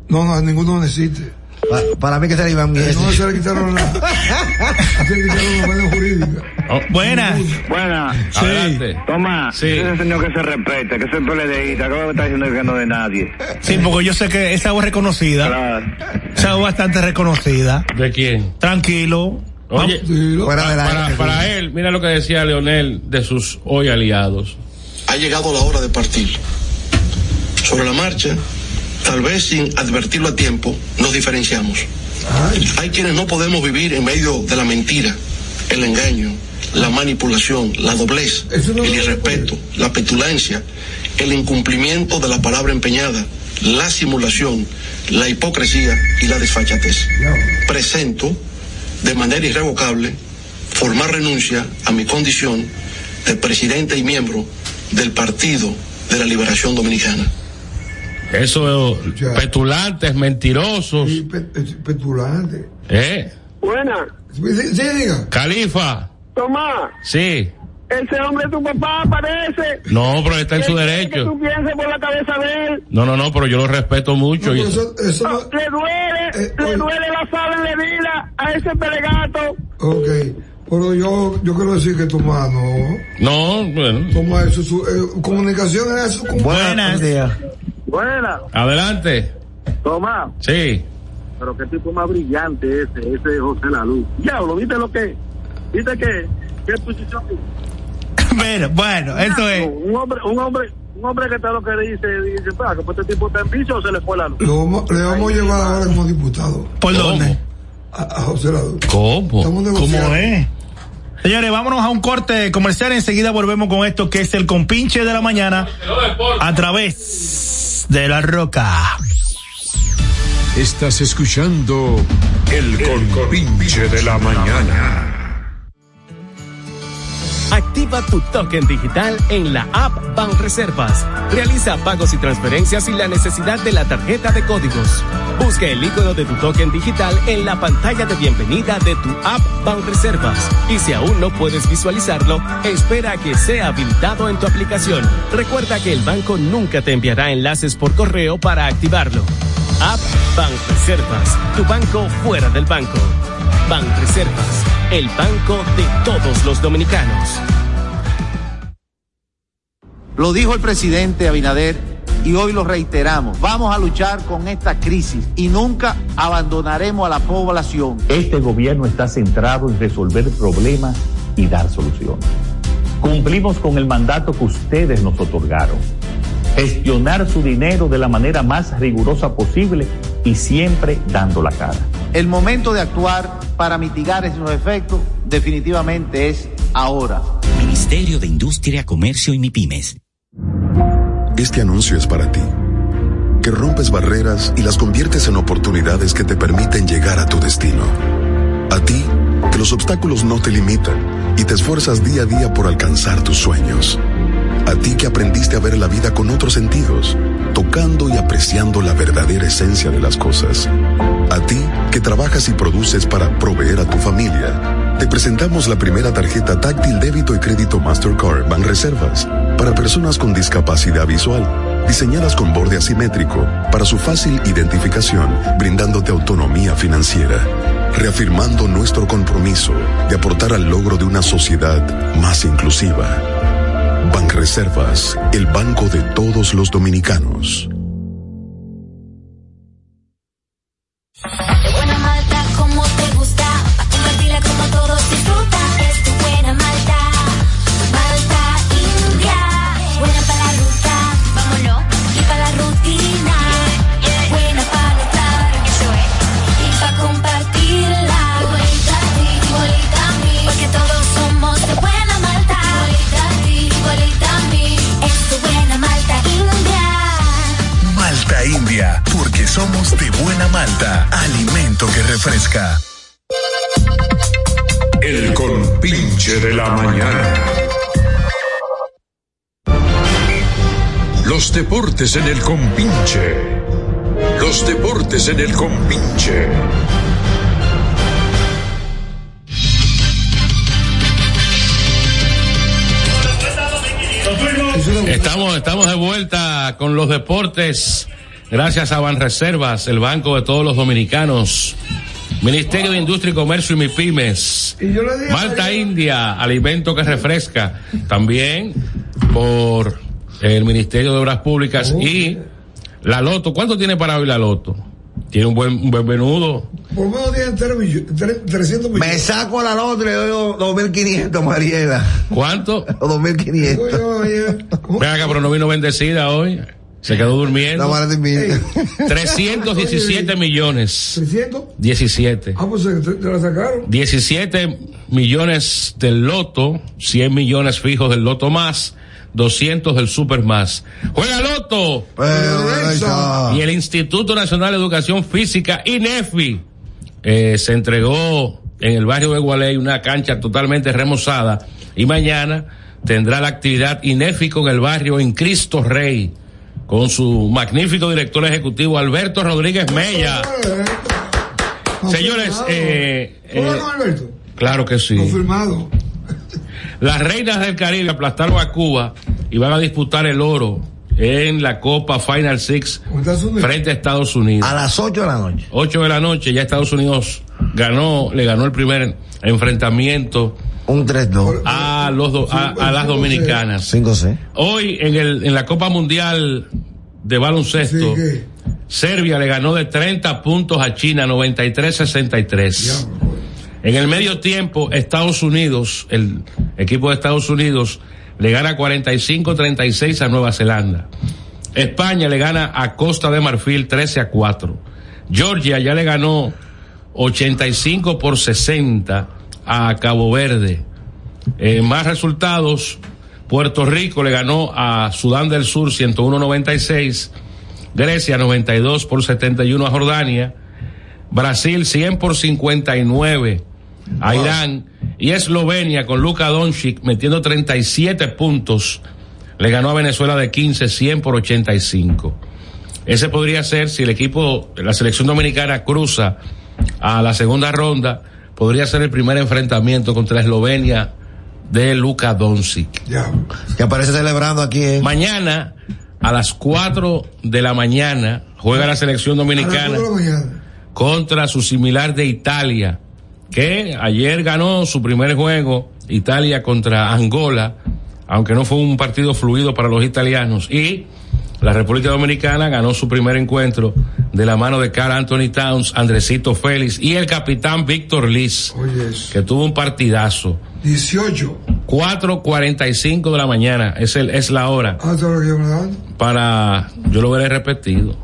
No, no, ninguno no existe. Pa- para mí que sería Iván Mieses. No se le quitaron la, se le quitaron la mano jurídica. Buenas. Buenas. Adelante. Toma, Sí. ese señor que se respete, que es el PLDista, que está diciendo que no de nadie. Sí, porque yo sé que esa voz es reconocida. Claro. Esa voz bastante reconocida. ¿De quién? Tranquilo. Oye, Fuera del para, aire. para él, mira lo que decía Leonel de sus hoy aliados. ha llegado la hora de partir. Sobre la marcha, tal vez sin advertirlo a tiempo, nos diferenciamos. Hay quienes no podemos vivir en medio de la mentira, el engaño, la manipulación, la doblez, el irrespeto, la petulancia, el incumplimiento de la palabra empeñada, la simulación, la hipocresía y la desfachatez. Presento de manera irrevocable formar renuncia a mi condición de presidente y miembro del Partido de la Liberación Dominicana. Esos petulantes, mentirosos. Petulante. ¿Eh? Buena. Sí, sí, diga. Califa. Tomás, Sí. ese hombre es tu papá, parece. No, pero está en su ¿Qué quiere derecho. Que tú pienses por la cabeza de él. No, no, no, pero yo lo respeto mucho. y- Le duele, Eh, le duele la sala de vida a ese pelegato. Ok. Pero yo, yo quiero decir que Tomás no. No, bueno. Tomás, eso, es su, eh, comunicación es eso. Buenas. Buena. Adelante. Tomás, Sí. pero qué tipo más brillante ese, ese José La Luz. Diablo, ¿viste lo que? ¿Viste qué? ¿Qué posición? Bueno, bueno, eso es. Un hombre, un hombre, un hombre que está lo que dice, dice, "Pa, que pues este tipo está en vicio o se le fue la luz. Lo vamos- le vamos a llevar ahora como diputado. ¿Por dónde? A, a José Lado. ¿Cómo? ¿Cómo es? Señores, vámonos a un corte comercial. Enseguida volvemos con esto que es el compinche de la mañana a través de la Roca. Estás escuchando el compinche de la mañana. Activa tu token digital en la app Banreservas. Realiza pagos y transferencias sin la necesidad de la tarjeta de códigos. Busca el icono de tu token digital en la pantalla de bienvenida de tu app Banreservas. Y si aún no puedes visualizarlo, espera a que sea habilitado en tu aplicación. Recuerda que el banco nunca te enviará enlaces por correo para activarlo. App Banreservas, tu banco fuera del banco. Banreservas, el banco de todos los dominicanos. Lo dijo el presidente Abinader y hoy lo reiteramos. Vamos a luchar con esta crisis y nunca abandonaremos a la población. Este gobierno está centrado en resolver problemas y dar soluciones. Cumplimos con el mandato que ustedes nos otorgaron. Gestionar su dinero de la manera más rigurosa posible y siempre dando la cara. El momento de actuar para mitigar esos efectos definitivamente es ahora. Ministerio de Industria, Comercio y MIPIMES. Este anuncio es para ti, que rompes barreras y las conviertes en oportunidades que te permiten llegar a tu destino. A ti, que los obstáculos no te limitan y te esfuerzas día a día por alcanzar tus sueños. A ti que aprendiste a ver la vida con otros sentidos, tocando y apreciando la verdadera esencia de las cosas. A ti que trabajas y produces para proveer a tu familia. Te presentamos la primera tarjeta táctil débito y crédito Mastercard Banreservas para personas con discapacidad visual, diseñadas con borde asimétrico para su fácil identificación, brindándote autonomía financiera, reafirmando nuestro compromiso de aportar al logro de una sociedad más inclusiva. Banreservas, el banco de todos los dominicanos. de la mañana. Los deportes en el compinche. Los deportes en el compinche. Estamos, estamos de vuelta con los deportes. Gracias a Banreservas, el banco de todos los dominicanos. Ministerio de Industria y Comercio y MIPIMES. Y yo le dije Malta India, alimento que refresca. También por el Ministerio de Obras Públicas y la Loto. ¿Cuánto tiene para hoy la Loto? Tiene un buen, un buen menudo. Por lo menos tre- 300 millones. Me saco la lotra y le doy 2.500, Mariela. ¿Cuánto? 2.500. Venga, pero no vino bendecida hoy. Se quedó durmiendo. No, vale, de mí. 317 millones. 300. 17. Ah, pues te, te la sacaron. 17 millones del loto, 100 millones fijos del loto más, 200 del super más. ¡Juega loto! Y el Instituto Nacional de Educación Física, INEFI, eh, se entregó en el barrio de Gualey una cancha totalmente remozada y mañana tendrá la actividad INEFI con el barrio en Cristo Rey con su magnífico director ejecutivo Alberto Rodríguez Mella. Señores, eh, ¿Juega eh, claro que sí. Confirmado. Las reinas del Caribe aplastaron a Cuba y van a disputar el oro en la Copa Final Six frente a Estados Unidos. A las 8 de la noche. 8 de la noche, ya Estados Unidos ganó, le ganó el primer enfrentamiento. Un 3-2. A, los do- a, a las dominicanas. 5-6. Hoy en, el, en la Copa Mundial de baloncesto, Serbia le ganó de 30 puntos a China, 93-63. En el medio tiempo, Estados Unidos, el equipo de Estados Unidos, le gana 45-36 a Nueva Zelanda. España le gana a Costa de Marfil 13 a 4. Georgia ya le ganó 85 por 60 a Cabo Verde. Eh, más resultados, Puerto Rico le ganó a Sudán del Sur 101-96. Grecia 92 por 71 a Jordania, Brasil 100 por 59 a Irán y Eslovenia con Luka Doncic metiendo 37 puntos le ganó a Venezuela de 15 100 por 85. Ese podría ser si el equipo, la selección dominicana cruza a la segunda ronda, podría ser el primer enfrentamiento contra Eslovenia de Luka Doncic. Que aparece celebrando aquí en... Mañana a las 4 de la mañana juega la selección dominicana contra su similar de Italia, que ayer ganó su primer juego, Italia contra Angola, aunque no fue un partido fluido para los italianos, y la República Dominicana ganó su primer encuentro de la mano de Carl Anthony Towns, Andresito Félix y el capitán Víctor Liz, que tuvo un partidazo. 18. 4.45 de la mañana, es, el, es la hora Ah, para, yo lo veré repetido.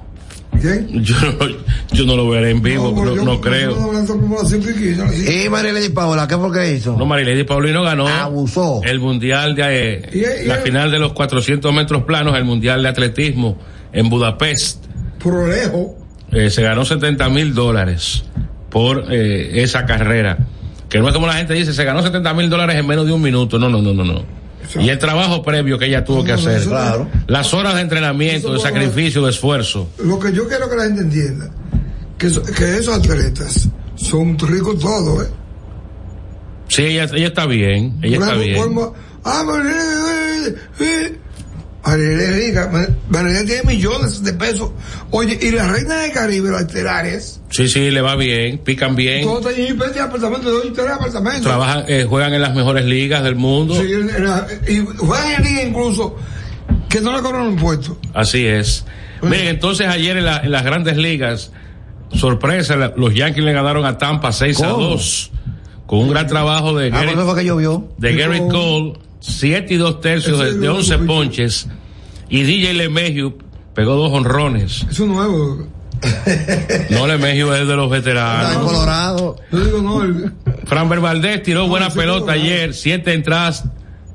¿Quién? Yo, no- yo no lo veré en vivo, no, yo- no yo creo. las cinco y Marilady Paola, ¿qué fue que hizo? No, Marilady Paulino ganó Abusó. el mundial de eh, Y- y- la final de los 400 metros planos, el mundial de atletismo en Budapest. Por lejos. Eh, se ganó 70 mil dólares por eh, esa carrera. Que no es como la gente dice, se ganó 70 mil dólares en menos de un minuto. No, no, no, no, no. Y el trabajo previo que ella tuvo que hacer. Claro. Las horas de entrenamiento, de sacrificio, de esfuerzo. Lo que yo quiero que la gente entienda, que, que esos atletas son ricos todos, ¿eh? Sí, ella, ella está bien. Ella está bien. Ah, Es rica, tiene millones de pesos. Oye, y la reina del Caribe, las estelares, Sí, sí, le va bien, pican bien. todos tienen y apartamentos, dos y tres apartamentos. Trabajan, eh, juegan en las mejores ligas del mundo. Sí, en- en la- y juegan en liga incluso que no le cobran impuestos. Así es. Miren, entonces ayer en, la- en las grandes ligas, sorpresa, la- los Yankees le ganaron a Tampa 6 a ¿Cómo? 2. Con un gran trabajo de Ah, Gary, ¿por qué fue que llovió? de Gary Cole, 7 y 2 tercios de, de 11 ponches. Y DJ LeMahieu pegó dos honrones. Eso es nuevo. No, LeMahieu es de los Está en veteranos. Colorado. Yo digo, no, el- Fran Valdez tiró buena ese pelota Colorado. ayer, siete entradas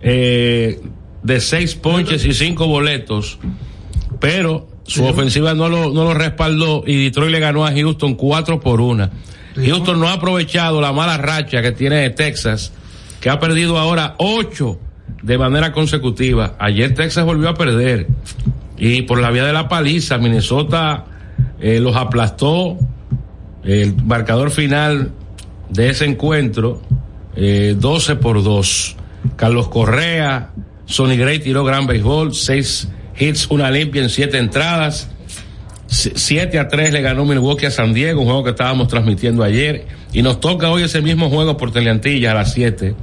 eh, de seis ponches y cinco boletos, pero su ofensiva no lo, no lo respaldó y Detroit le ganó a Houston cuatro por una. Houston no ha aprovechado la mala racha que tiene Texas, que ha perdido ahora ocho de manera consecutiva. Ayer Texas volvió a perder y por la vía de la paliza Minnesota eh, los aplastó. El marcador final de ese encuentro, eh, 12 por 2. Carlos Correa, Sonny Gray tiró gran béisbol, seis hits, una limpia en siete entradas. 7 a 3 le ganó Milwaukee a San Diego, un juego que estábamos transmitiendo ayer. Y nos toca hoy ese mismo juego por Teleantilla a las 7.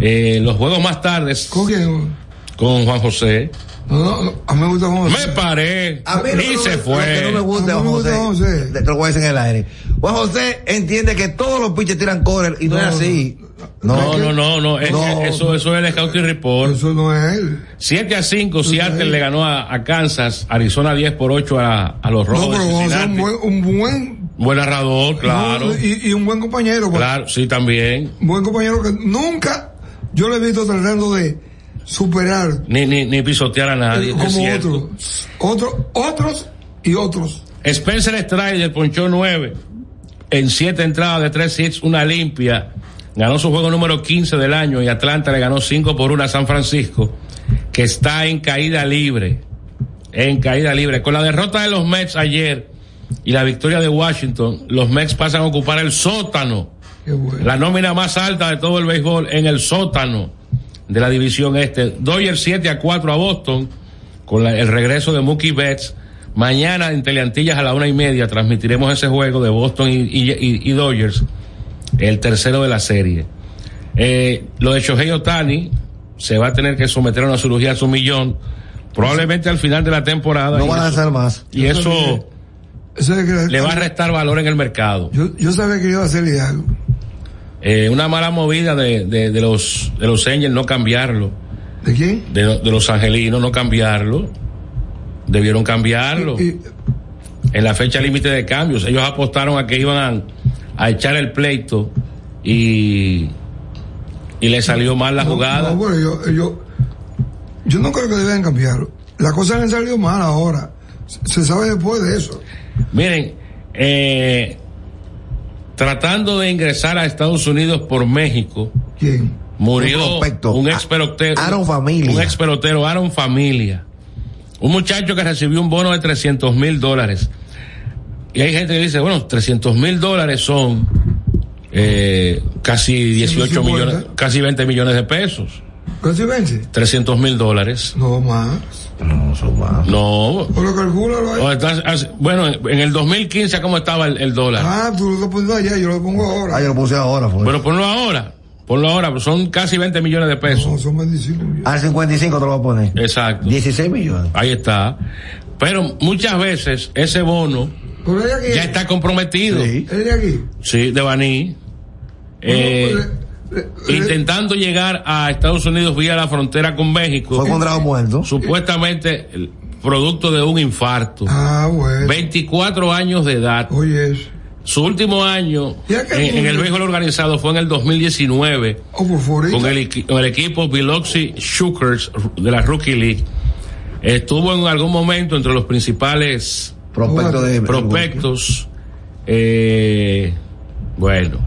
Eh, los juegos más tardes ¿con quién? con Juan José. No, no, no, a mí me gusta cómo Me paré A mí que y no se me- fue. No me gusta, Juan José, José. te lo voy a decir en el aire. Juan José entiende que todos los pitchers tiran corner y no, es así. No, no, no, no, es- No. eso, eso es el Scouting Report. Eso no es él. 7 a 5, Seattle le ganó a, a Kansas, Arizona 10 por 8 a, a los No, Rojos pero vamos a ser Cincinnati. un buen, un buen, Buen narrador, claro. no, y, y un buen compañero. pues. Claro, sí, también. Un buen compañero que nunca yo le he visto tratando de superar Ni, ni, ni pisotear a nadie. como otros. Otros, otros y otros. Spencer Strider ponchó 9 en 7 entradas de 3 hits, una limpia. Ganó su juego número 15 del año y Atlanta le ganó 5 por 1 a San Francisco, que está en caída libre. En caída libre. Con la derrota de los Mets ayer y la victoria de Washington, los Mets pasan a ocupar el sótano. Bueno. La nómina más alta de todo el béisbol en el sótano de la división este. Dodgers 7 a 4 a Boston con la- el regreso de Mookie Betts. Mañana en Teleantillas a la una y media transmitiremos ese juego de Boston y, y- y- y Dodgers, el tercero de la serie. Eh, lo de Shohei Otani se va a tener que someter a una cirugía a su millón, probablemente al final de la temporada. No van a hacer más. y eso Eso es que- le va a restar valor en el mercado. yo, yo sabía que iba a hacerle algo. Eh, una mala movida de, de, de los de los Angels no cambiarlo. ¿De quién? De, de los angelinos no cambiarlo. Debieron cambiarlo. Y- En la fecha límite de cambios. Ellos apostaron a que iban a, a echar el pleito y, y le salió mal la no, jugada. no, bueno, yo, yo, yo no creo que deben cambiarlo. Las cosas han salido mal ahora. Se sabe después de eso. Miren, eh, tratando de ingresar a Estados Unidos por México, ¿Quién? murió Un prospecto. un ex pelotero. Aaron Familia. Un ex pelotero, Aaron Familia. Un muchacho que recibió un bono de 300 mil dólares. Y hay gente que dice, bueno, 300 mil dólares son eh, casi 18 150. millones, casi 20 millones de pesos. ¿Casi vence? 300 mil dólares. No más. No, son más. No. Pero calcúlalo ahí. Estás- bueno, en el 2015, ¿cómo estaba el, el dólar? Ah, tú lo estás poniendo allá, yo lo pongo ahora. Ah, yo lo puse ahora. Fue. Bueno, ponlo ahora. Ponlo ahora, pues son casi 20 millones de pesos. No, son 25 millones. Al 55 te lo voy a poner. Exacto. 16 millones. Ahí está. Pero muchas veces ese bono ya está comprometido. Sí. Ella aquí. Sí, de Baní. Eh, intentando llegar a Estados Unidos vía la frontera con México. Fue encontrado muerto. Supuestamente el producto de un infarto. Ah, bueno. 24 años de edad. Oye. Su último año ¿Y a qué en, en el béisbol organizado fue en el 2019 O por favorito. con el, con el equipo Biloxi Shookers de la Rookie League. Estuvo en algún momento entre los principales Prospecto de. prospectos. Eh, bueno,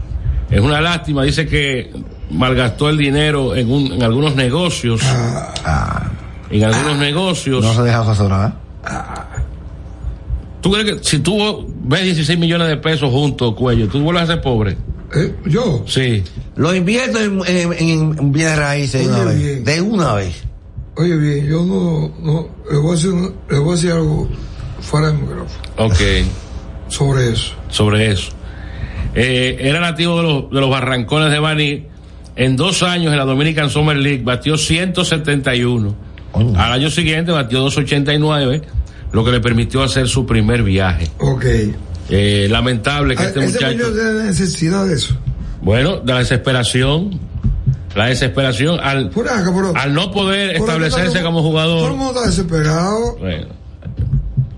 es una lástima. Dice que malgastó el dinero en, un- en algunos negocios. en algunos negocios. Ah. No se deja asesorar. ¿Tú crees que si tú ves 16 millones de pesos juntos, cuello, tú vuelves a ser pobre? Eh, ¿Yo? Sí. Lo invierto en, en, en bienes raíces Oye, una vez. De una vez. Oye, bien, yo no, no, le voy a decir, un- le voy a decir algo fuera del micrófono Ok, sobre eso. sobre eso. Eh, era nativo de los, de los barrancones de Baní. En dos años en la Dominican Summer League batió 171. Al año siguiente batió 289, lo que le permitió hacer su primer viaje. Ok. Eh, lamentable que Ah, este muchacho. tiene necesidad de eso. Bueno, de la desesperación. La desesperación al, Por acá, pero. al no poder acá establecerse como Todo el jugador. mundo está desesperado. Bueno,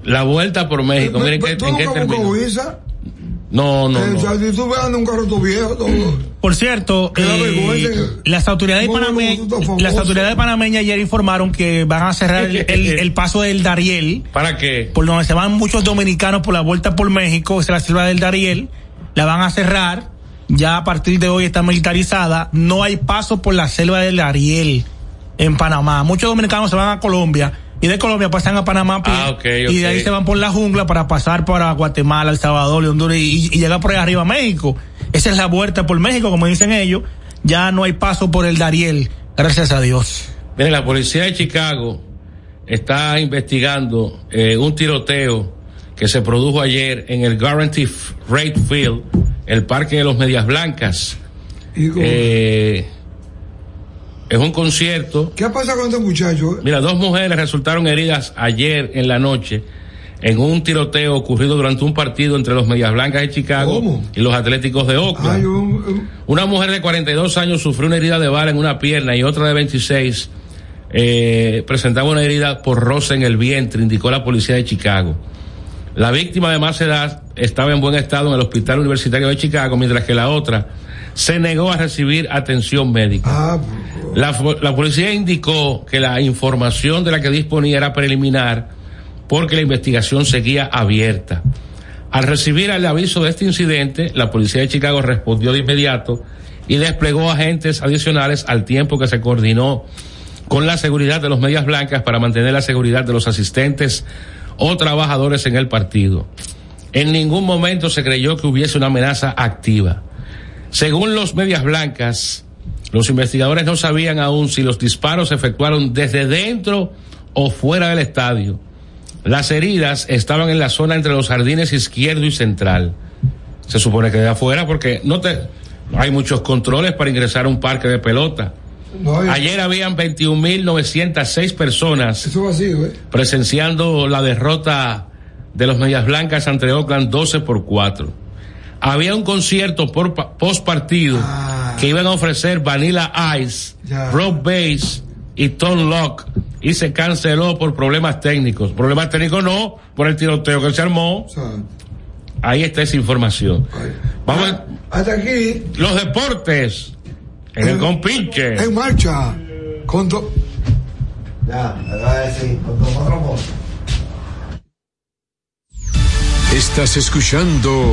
la vuelta por México. Miren qué- ¿Tú en qué nunca buscas terminó. No, no, Eh, o sea, no. si tú ves un carro todo viejo, todo. Por cierto, eh, vergüenza. las autoridades ¿Cómo panameñas, las autoridades panameñas ayer informaron que van a cerrar el, el- el paso del Dariel, ¿Para qué? por donde se van muchos dominicanos por la vuelta por México, es la selva del Dariel, la van a cerrar, ya a partir de hoy está militarizada, no hay paso por la selva del Dariel en Panamá. Muchos dominicanos se van a Colombia y de Colombia pasan a Panamá Ah, ok, y de ahí se van por la jungla para pasar para Guatemala, El Salvador y Honduras y, y llegar por ahí arriba a México. Esa es la vuelta por México, como dicen ellos. Ya no hay paso por el Dariel, gracias a Dios. Mire, la policía de Chicago está investigando eh, un tiroteo que se produjo ayer en el Guarantee Rate Field, el parque de los Medias Blancas. Eh, es un concierto. ¿Qué pasa con este muchacho? eh? Mira, dos mujeres resultaron heridas ayer en la noche en un tiroteo ocurrido durante un partido entre los Medias Blancas de Chicago ¿Cómo? y los Atléticos de Oakland. Una mujer de 42 años sufrió una herida de bala en una pierna y otra de 26 eh, presentaba una herida por roce en el vientre, indicó la policía de Chicago. La víctima de más edad estaba en buen estado en el Hospital Universitario de Chicago, mientras que la otra se negó a recibir atención médica. ah, La, la policía indicó que la información de la que disponía era preliminar porque la investigación seguía abierta. Al recibir el aviso de este incidente, la policía de Chicago respondió de inmediato y desplegó agentes adicionales al tiempo que se coordinó con la seguridad de los medias blancas para mantener la seguridad de los asistentes o trabajadores en el partido. En ningún momento se creyó que hubiese una amenaza activa. Según los medias blancas, los investigadores no sabían aún si los disparos se efectuaron desde dentro o fuera del estadio. Las heridas estaban en la zona entre los jardines izquierdo y central. Se supone que de afuera porque no te hay muchos controles para ingresar a un parque de pelota. no Ayer habían 21.906 personas vacío, ¿eh? presenciando la derrota de los Medias Blancas ante Oakland 12 por 4. Había un concierto por post partido que iban a ofrecer Vanilla Ice, Ya. Rob Bass y Tom Locke y se canceló por problemas técnicos. Problemas técnicos no, por el tiroteo que se armó. Ahí está esa información. Vamos a hasta aquí, los deportes en el compinche. en marcha. Con to- Ya, a decir, con modo. Estás escuchando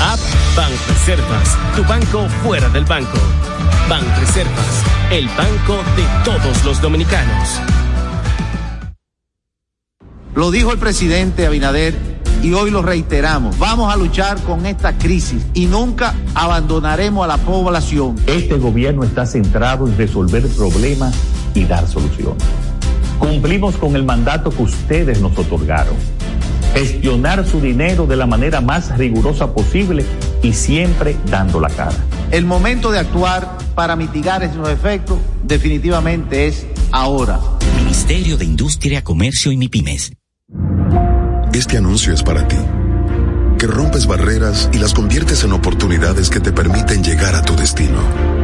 App Banreservas, tu banco fuera del banco. Banreservas, el banco de todos los dominicanos. Lo dijo el presidente Abinader y hoy lo reiteramos. Vamos a luchar con esta crisis y nunca abandonaremos a la población. Este gobierno está centrado en resolver problemas y dar soluciones. Cumplimos con el mandato que ustedes nos otorgaron. Gestionar su dinero de la manera más rigurosa posible y siempre dando la cara. El momento de actuar para mitigar esos efectos definitivamente es ahora. Ministerio de Industria, Comercio y MIPIMES. Este anuncio es para ti, que rompes barreras y las conviertes en oportunidades que te permiten llegar a tu destino.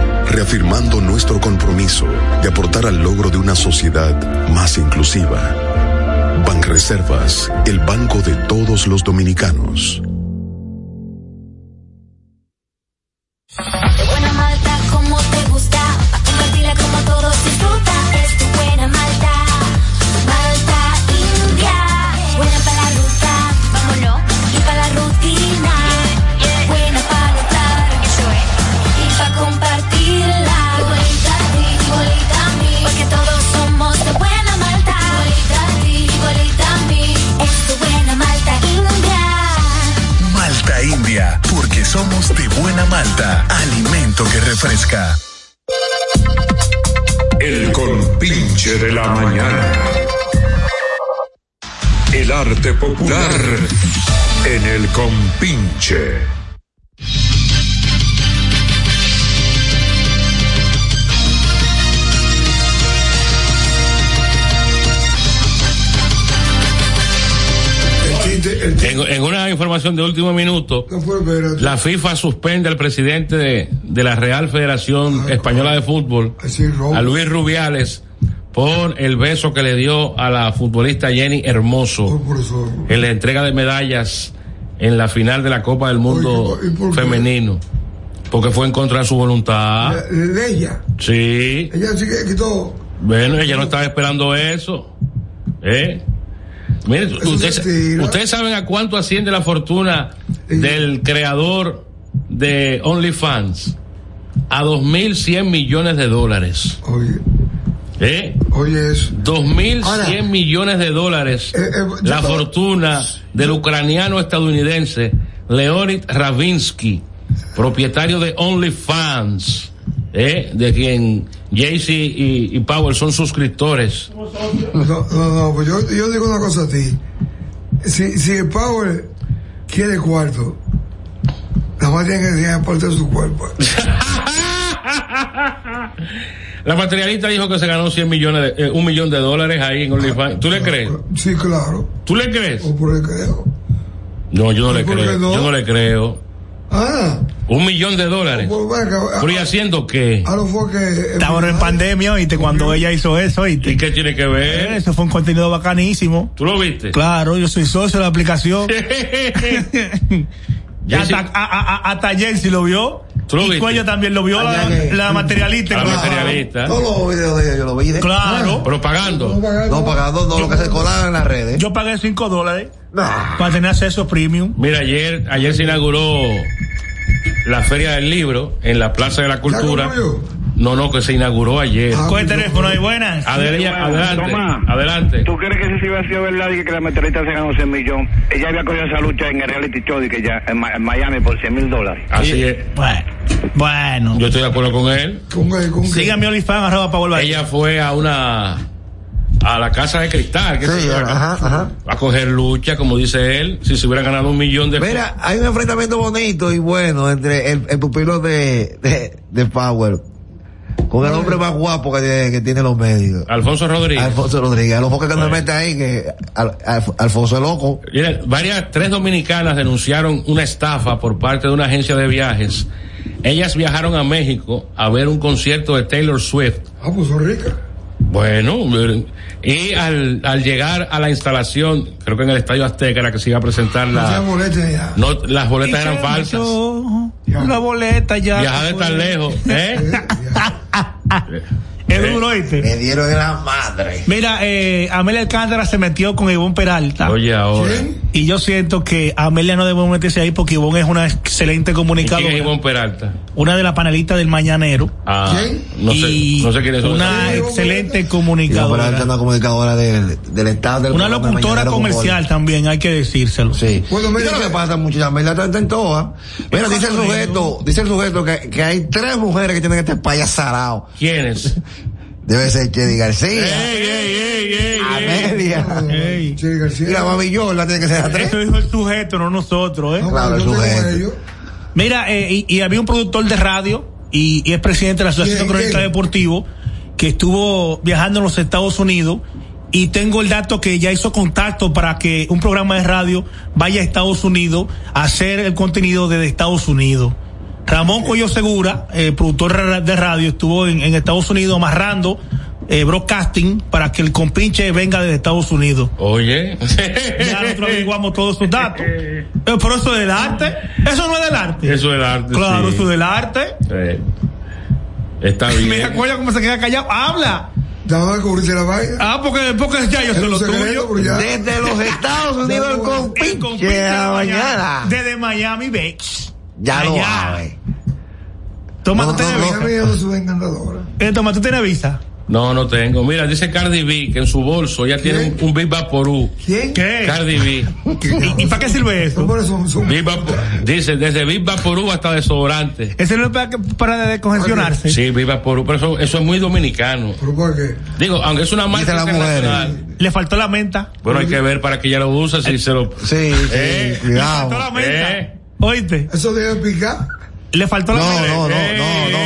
reafirmando nuestro compromiso de aportar al logro de una sociedad más inclusiva. Banreservas, el banco de todos los dominicanos. Refresca. El compinche de la mañana. El arte popular en el compinche. En, en una información de último minuto, la FIFA suspende al presidente de, de la Real Federación Española de Fútbol, a Luis Rubiales, por el beso que le dio a la futbolista Jenny Hermoso en la entrega de medallas en la final de la Copa del Mundo femenino. Porque fue en contra de su voluntad. De, de ella. Sí. Ella sí que quitó. Bueno, ella no estaba esperando eso. ¿Eh? Miren, ustedes, saben a cuánto asciende la fortuna del creador de OnlyFans. A 2.100 millones de dólares. Oye. ¿Eh? Oye eso. 2.100 millones de dólares. la fortuna del ucraniano estadounidense Leonid Ravinsky, propietario de OnlyFans, ¿eh? de quien Jay-Z y, y Powell son suscriptores. No, no, no, pues yo, yo digo una cosa a ti. Si, si el Power quiere cuarto, nada más tiene que enseñar parte de su cuerpo. La materialista dijo que se ganó 100 millones, de, eh, un millón de dólares ahí en OnlyFans. ¿Tú le crees? Sí, claro. ¿Tú le crees? O por el creo. No, yo no le ¿Por qué creo. no? Yo no le creo. Ah, Un millón de dólares. pues venga, ¿Pero y haciendo qué? a lo fue que. Estábamos en pandemia, ¿oíste? Cuando ella hizo eso, ¿oíste? ¿Y qué tiene que ver? Eso fue un contenido bacanísimo. ¿Tú lo viste? Claro, yo soy socio de la aplicación. Y hasta, a, a, a- hasta Jensi lo vio. ¿Tú lo y viste? Cuello también lo vio, la, la materialista. La Claro. materialista. Todos los videos de ella yo lo vi. de- Claro. Pero pagando. No pagando, no, lo que se colaban en las redes. Yo pagué 5 dólares para tener acceso premium. Mira, ayer, ayer se inauguró la Feria del Libro en la Plaza de la Cultura. No, no, que se inauguró ayer. Con el teléfono ahí, buenas. Adel- adelante, adelante. ¿Tú crees que si hubiera sido verdad y que la meteorita se ganó 100 millones? Ella había cogido esa lucha en el reality show y que ya en, Miami por 100 mil dólares. Así es. Bueno, bueno. Yo estoy de acuerdo con él. Síganme OnlyFans, arroba. Ella fue a una a la casa de cristal, que Sí, se llama, ajá, ajá. a coger lucha, como dice él, si se hubiera ganado un millón de Mira, hay un enfrentamiento bonito y bueno entre el, el pupilo de, de, de Power con el hombre más guapo que tiene, que tiene los medios. Alfonso Rodríguez. Alfonso Rodríguez. A los pocos que nos mete ahí, que Al- Alf- Alfonso es loco. Mira, varias, tres dominicanas denunciaron una estafa por parte de una agencia de viajes. Ellas viajaron a México a ver un concierto de Taylor Swift. Ah, pues son ricas. Bueno, y al, al llegar a la instalación, creo que en el Estadio Azteca era que se iba a presentar No la... molestes ya. No, las boletas Y eran se falsas. La boleta ya. Viajar de tan lejos, ¿eh? Es duro, ¿oíste? Me dieron en la madre. Mira, eh, Amelia Alcántara se metió con Ivonne Peralta. Oye, ahora. Y yo siento que Amelia no debe meterse ahí porque Ivonne es una excelente ¿Y comunicadora. ¿Quién es Ivonne Peralta? Una de las panelistas del Mañanero. Ah, No sé, no sé quiénes son. Una excelente comunicadora. Peralta es una comunicadora del, del estado del Una locutora con comercial también, hay que decírselo. Sí. Bueno, ¿Qué es lo que pasa, muchachos? Amelia está en todas. Mira, dice el sujeto, dice el sujeto que, que hay tres mujeres que tienen este payasarao. ¿Quiénes? Debe ser Chedi García. Amelia. Ey. Y la mamillola tiene que ser a tres. Eso dijo el sujeto, no nosotros, ¿eh? Claro, el sujeto. Mira, eh, y, y había un productor de radio y, y es presidente de la Asociación ¿Quién, Cronista quién? Deportivo que estuvo viajando en los Estados Unidos y tengo el dato que ya hizo contacto para que un programa de radio vaya a Estados Unidos a hacer el contenido desde Estados Unidos. Ramón Coyo Segura, eh, productor de radio, estuvo en, en Estados Unidos amarrando eh, broadcasting para que el compinche venga desde Estados Unidos. Oye. Ya nosotros averiguamos todos esos datos. Eh, Pero eso es del arte. Eso no es del arte. Eso es el arte. Claro, sí. eso es del arte. Eh, Está bien. Me acuerdo cómo se queda callado. Habla. Dame a cubrirse la vaina. Ah, porque, porque ya yo un lo tuyo. Desde los Estados Unidos el El compinche. Desde Miami Beach. Ya lo Allá. sabe. Toma, No, tú tienes. Eh, toma, tú tienes visa. No, no tengo. Mira, dice Cardi B que en su bolso ya tiene un, un Big Vaporú. ¿Quién? ¿Qué? Cardi B. ¿Y, y para qué sirve eso? Por eso son. Big Vapor- dice, desde Big Vaporú hasta desodorante. Ese no es para, que- para descongestionarse. Sí, Big Vaporú. Pero eso, eso es muy dominicano. ¿Pero por qué? Digo, aunque es una marca internacional. Le faltó la menta. Bueno, hay que ver para que ella lo use si se lo... Sí, sí, Eh, Le faltó cuidado. la menta. Eh. Oíste. Eso debe picar. Le faltó la No, menta. no, no, no, no.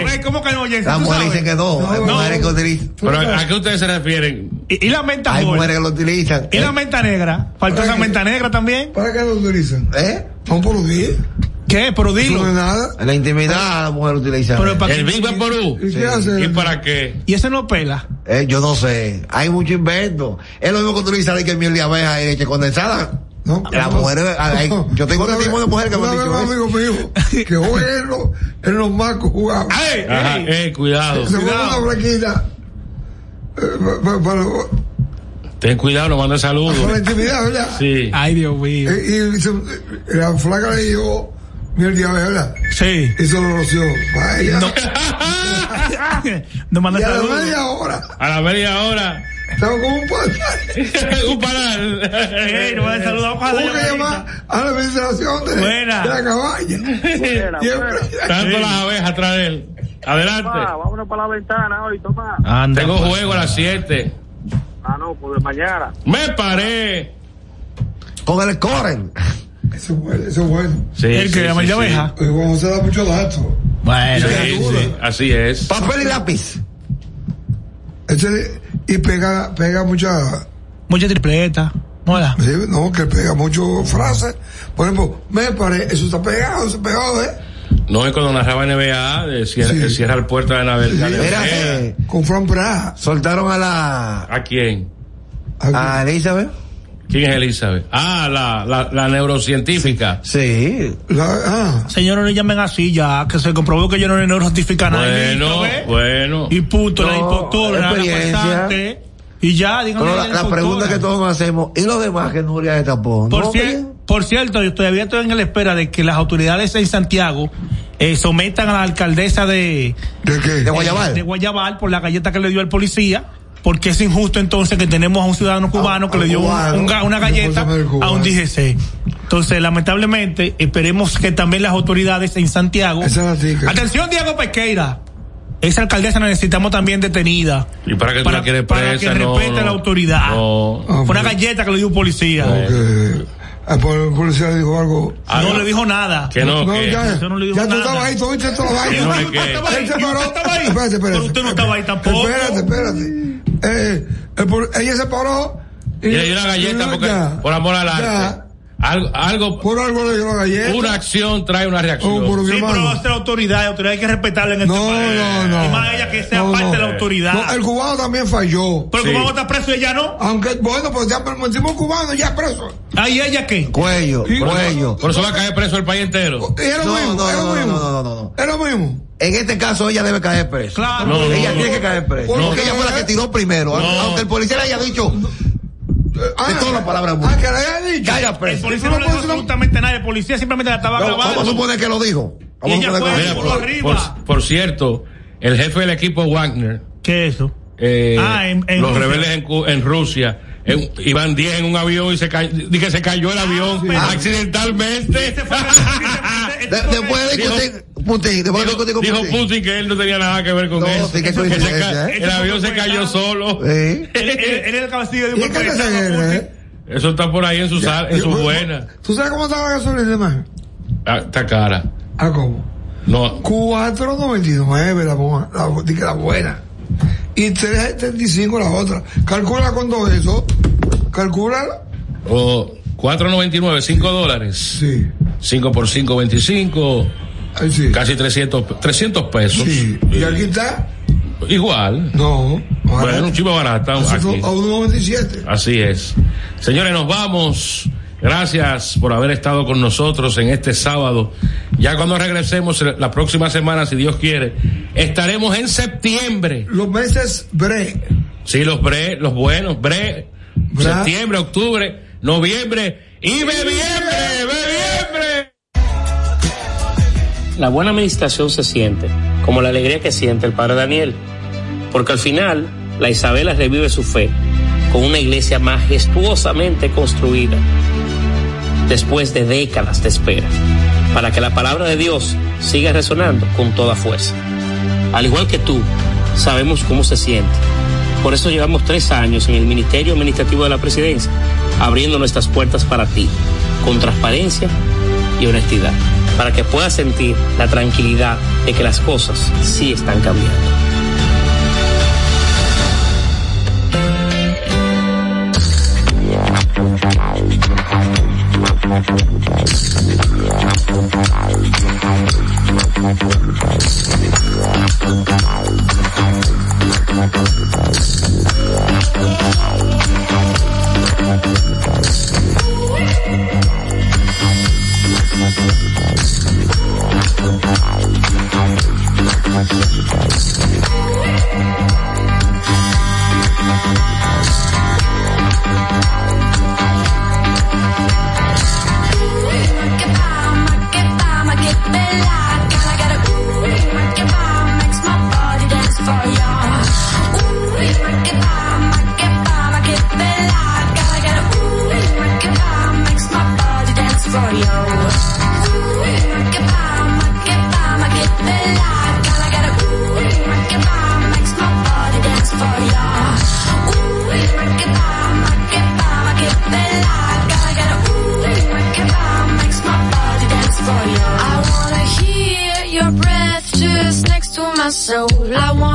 Mujer ey, ¿Cómo que no, Jensen? La ¿Tú mujer sabes? dice que no. Hay No, mujeres que utilizan. Pero ¿a qué ustedes se refieren? ¿Y, y la menta Hay mujeres que lo utilizan. ¿Y la menta negra? ¿Faltó esa menta negra también? ¿Para qué lo utilizan? ¿Eh? Son por los días. ¿Qué? Pero dilo. no es nada. En la intimidad la mujer utiliza. Pero para El Big Vaporú. ¿Y qué hace? ¿Y para qué? Y ese no pela. Eh, yo no sé. Hay mucho invento. Es lo mismo que utilizar que miel de abeja y leche condensada. No, mujeres, hay- yo tengo Una testimonio de vez- mujeres que me vez dicho un amigo mío que hoy en los, en los marcos jugaba. ¡Ey! Ajá, ey! eh, cuidado. Se cuidado. una flaquita. eh, pa- pa- Ten cuidado, no mandes saludos. Para la intimidad, ¿verdad? Sí. Ay, Dios mío. Eh, Y, se- la flaca le dio miel de abeja, ¿verdad? Sí. Y se lo roció. Vaya. No manda y a la saludos. media hora A la media hora. Estaba como un pan. un panal. Ey, no. Vamos a hacer que llamadita. llamar a la administración de, Buena. de la caballa. Siempre. Tanto las abejas atrás de él. Adelante. Ah, vámonos para la ventana hoy, toma. Anda, Tengo pues. juego a las 7. Ah, no, pues de mañana. Me paré. Con el corren. Eso es bueno. Eso es bueno. Sí, El sí, que llama sí, sí. abeja. Y cuando se da mucho dato. Bueno. Sí, sí, así es. Papel y lápiz. Ese- y pega, pega mucha, Mucha tripleta. Hola. sí, no, que pega mucho frases. Por ejemplo, me parece, eso está pegado, eso está pegado, ¿eh? No es cuando narraba NBA, de cierra, Sí. cierra el puerto de navegar. Mira, eh, Con Fran Praja. soltaron a la, ¿A quién? a Elizabeth. ¿Quién es Elizabeth? Ah, la, la, la neurocientífica. Sí. La- ah, Señores, no le llamen así ya, que se comprobó que yo no le nada. y listo, Bueno, bueno. Y punto, la No, impostora, la pasante. Y ya, díganme. Pero la, la pregunta que todos nos hacemos, ¿y los demás que Nuria de tapón? Por, ¿No, cier- por cierto, yo todavía estoy en la espera de que las autoridades en Santiago eh, sometan a la alcaldesa de, de, Guayabal. de Guayabal por la galleta que le dio el policía. Porque es injusto entonces que tenemos a un ciudadano cubano que le dio cubano, un una no galleta a un DGC. Entonces, lamentablemente, esperemos que también las autoridades en Santiago. Atención, Diego Pequeira. Esa alcaldesa la necesitamos también detenida. Y para que tú Para, la quieres para presa, que no, respete no. la autoridad. No. Fue una galleta que le dio un policía. Porque el pol- el policía le dijo algo. no le dijo nada. Que no, que- ya, no le dijo ya tú nada. estabas ahí, tú viste toda la vaina. Que no que- estaba ahí, Él se paró. ahí. Espérate, espérate. Pero usted no estaba ahí tampoco. Espérate, espérate. Eh, pol- ella se paró. Y le dio una galleta porque, por amor al arte. Algo, algo, Por algo le una acción trae una reacción. Oh, Sí, pero hermano. es la autoridad, la autoridad hay que respetarla en este No, país. no, no. Y más ella que sea No, parte no. de la autoridad. No, el cubano también falló. pero Sí. como está preso y ella no. Aunque, bueno, pues ya permitimos cubano, ya preso. ¿Ahí ella qué? Cuello, cuello. Por eso va a caer preso el país entero. Y es lo No, mismo, no, es lo no, mismo. no, no, no, no. Es lo mismo. En este caso ella debe caer presa. Claro. No, no, ella no, tiene no. que caer presa. No. Porque ella fue la que tiró primero. No. Aunque el policía le haya dicho de todas las palabras. Ah, que le haya dicho. Caiga El presa. policía no le dijo absolutamente nada. El policía simplemente la estaba No, Vamos a grabando. suponer que lo dijo. Y ella fue- lo Mira, dijo. por arriba. por- por cierto, el jefe del equipo Wagner, ¿Qué es eso? eh, Ah, en- en los Rusia. rebeldes en, Cu- en Rusia, en- iban 10 en un avión y se cayó, di que se cayó el avión pero- accidentalmente. De- después de Dijo- Putin, después de discutir con Dijo Putin. Putin que él no tenía nada que ver con No, eso. sí, Que se coincidencia, ca- ¿eh? El avión se cayó solo. Sí. Él, era el cabecillo de un ¿Y qué golpe de eh? Eso está por ahí en su, sal- en su buena. ¿Tú sabes cómo estaba la gasolina, man? Ah, Está cara. Ah, ¿cómo? No, 4.99 la, la, la buena. Y 3.75 la otra. Calcula con todo eso. Calcula. o 4.99, 5 dólares. Sí. 5 por 5, 25. Ahí sí. Casi 300, 300 pesos. Sí. Y aquí está. Igual. No. Bueno, un chivo barato aquí. A 1.97. Así es. Señores, nos vamos. Gracias por haber estado con nosotros en este sábado. Ya cuando regresemos eh, la próxima semana, si Dios quiere, estaremos en septiembre. Los meses bre. Sí, los bre, los buenos, bre, Bra. septiembre, octubre, noviembre y bebiembre, bebiembre. La buena administración se siente, como la alegría que siente el padre Daniel, porque al final la Isabela revive su fe con una iglesia majestuosamente construida, después de décadas de espera, para que la palabra de Dios siga resonando con toda fuerza. Al igual que tú, sabemos cómo se siente. Por eso llevamos tres años en el Ministerio Administrativo de la Presidencia, abriendo nuestras puertas para ti, con transparencia y honestidad, para que puedas sentir la tranquilidad de que las cosas sí están cambiando. Soul. I wanna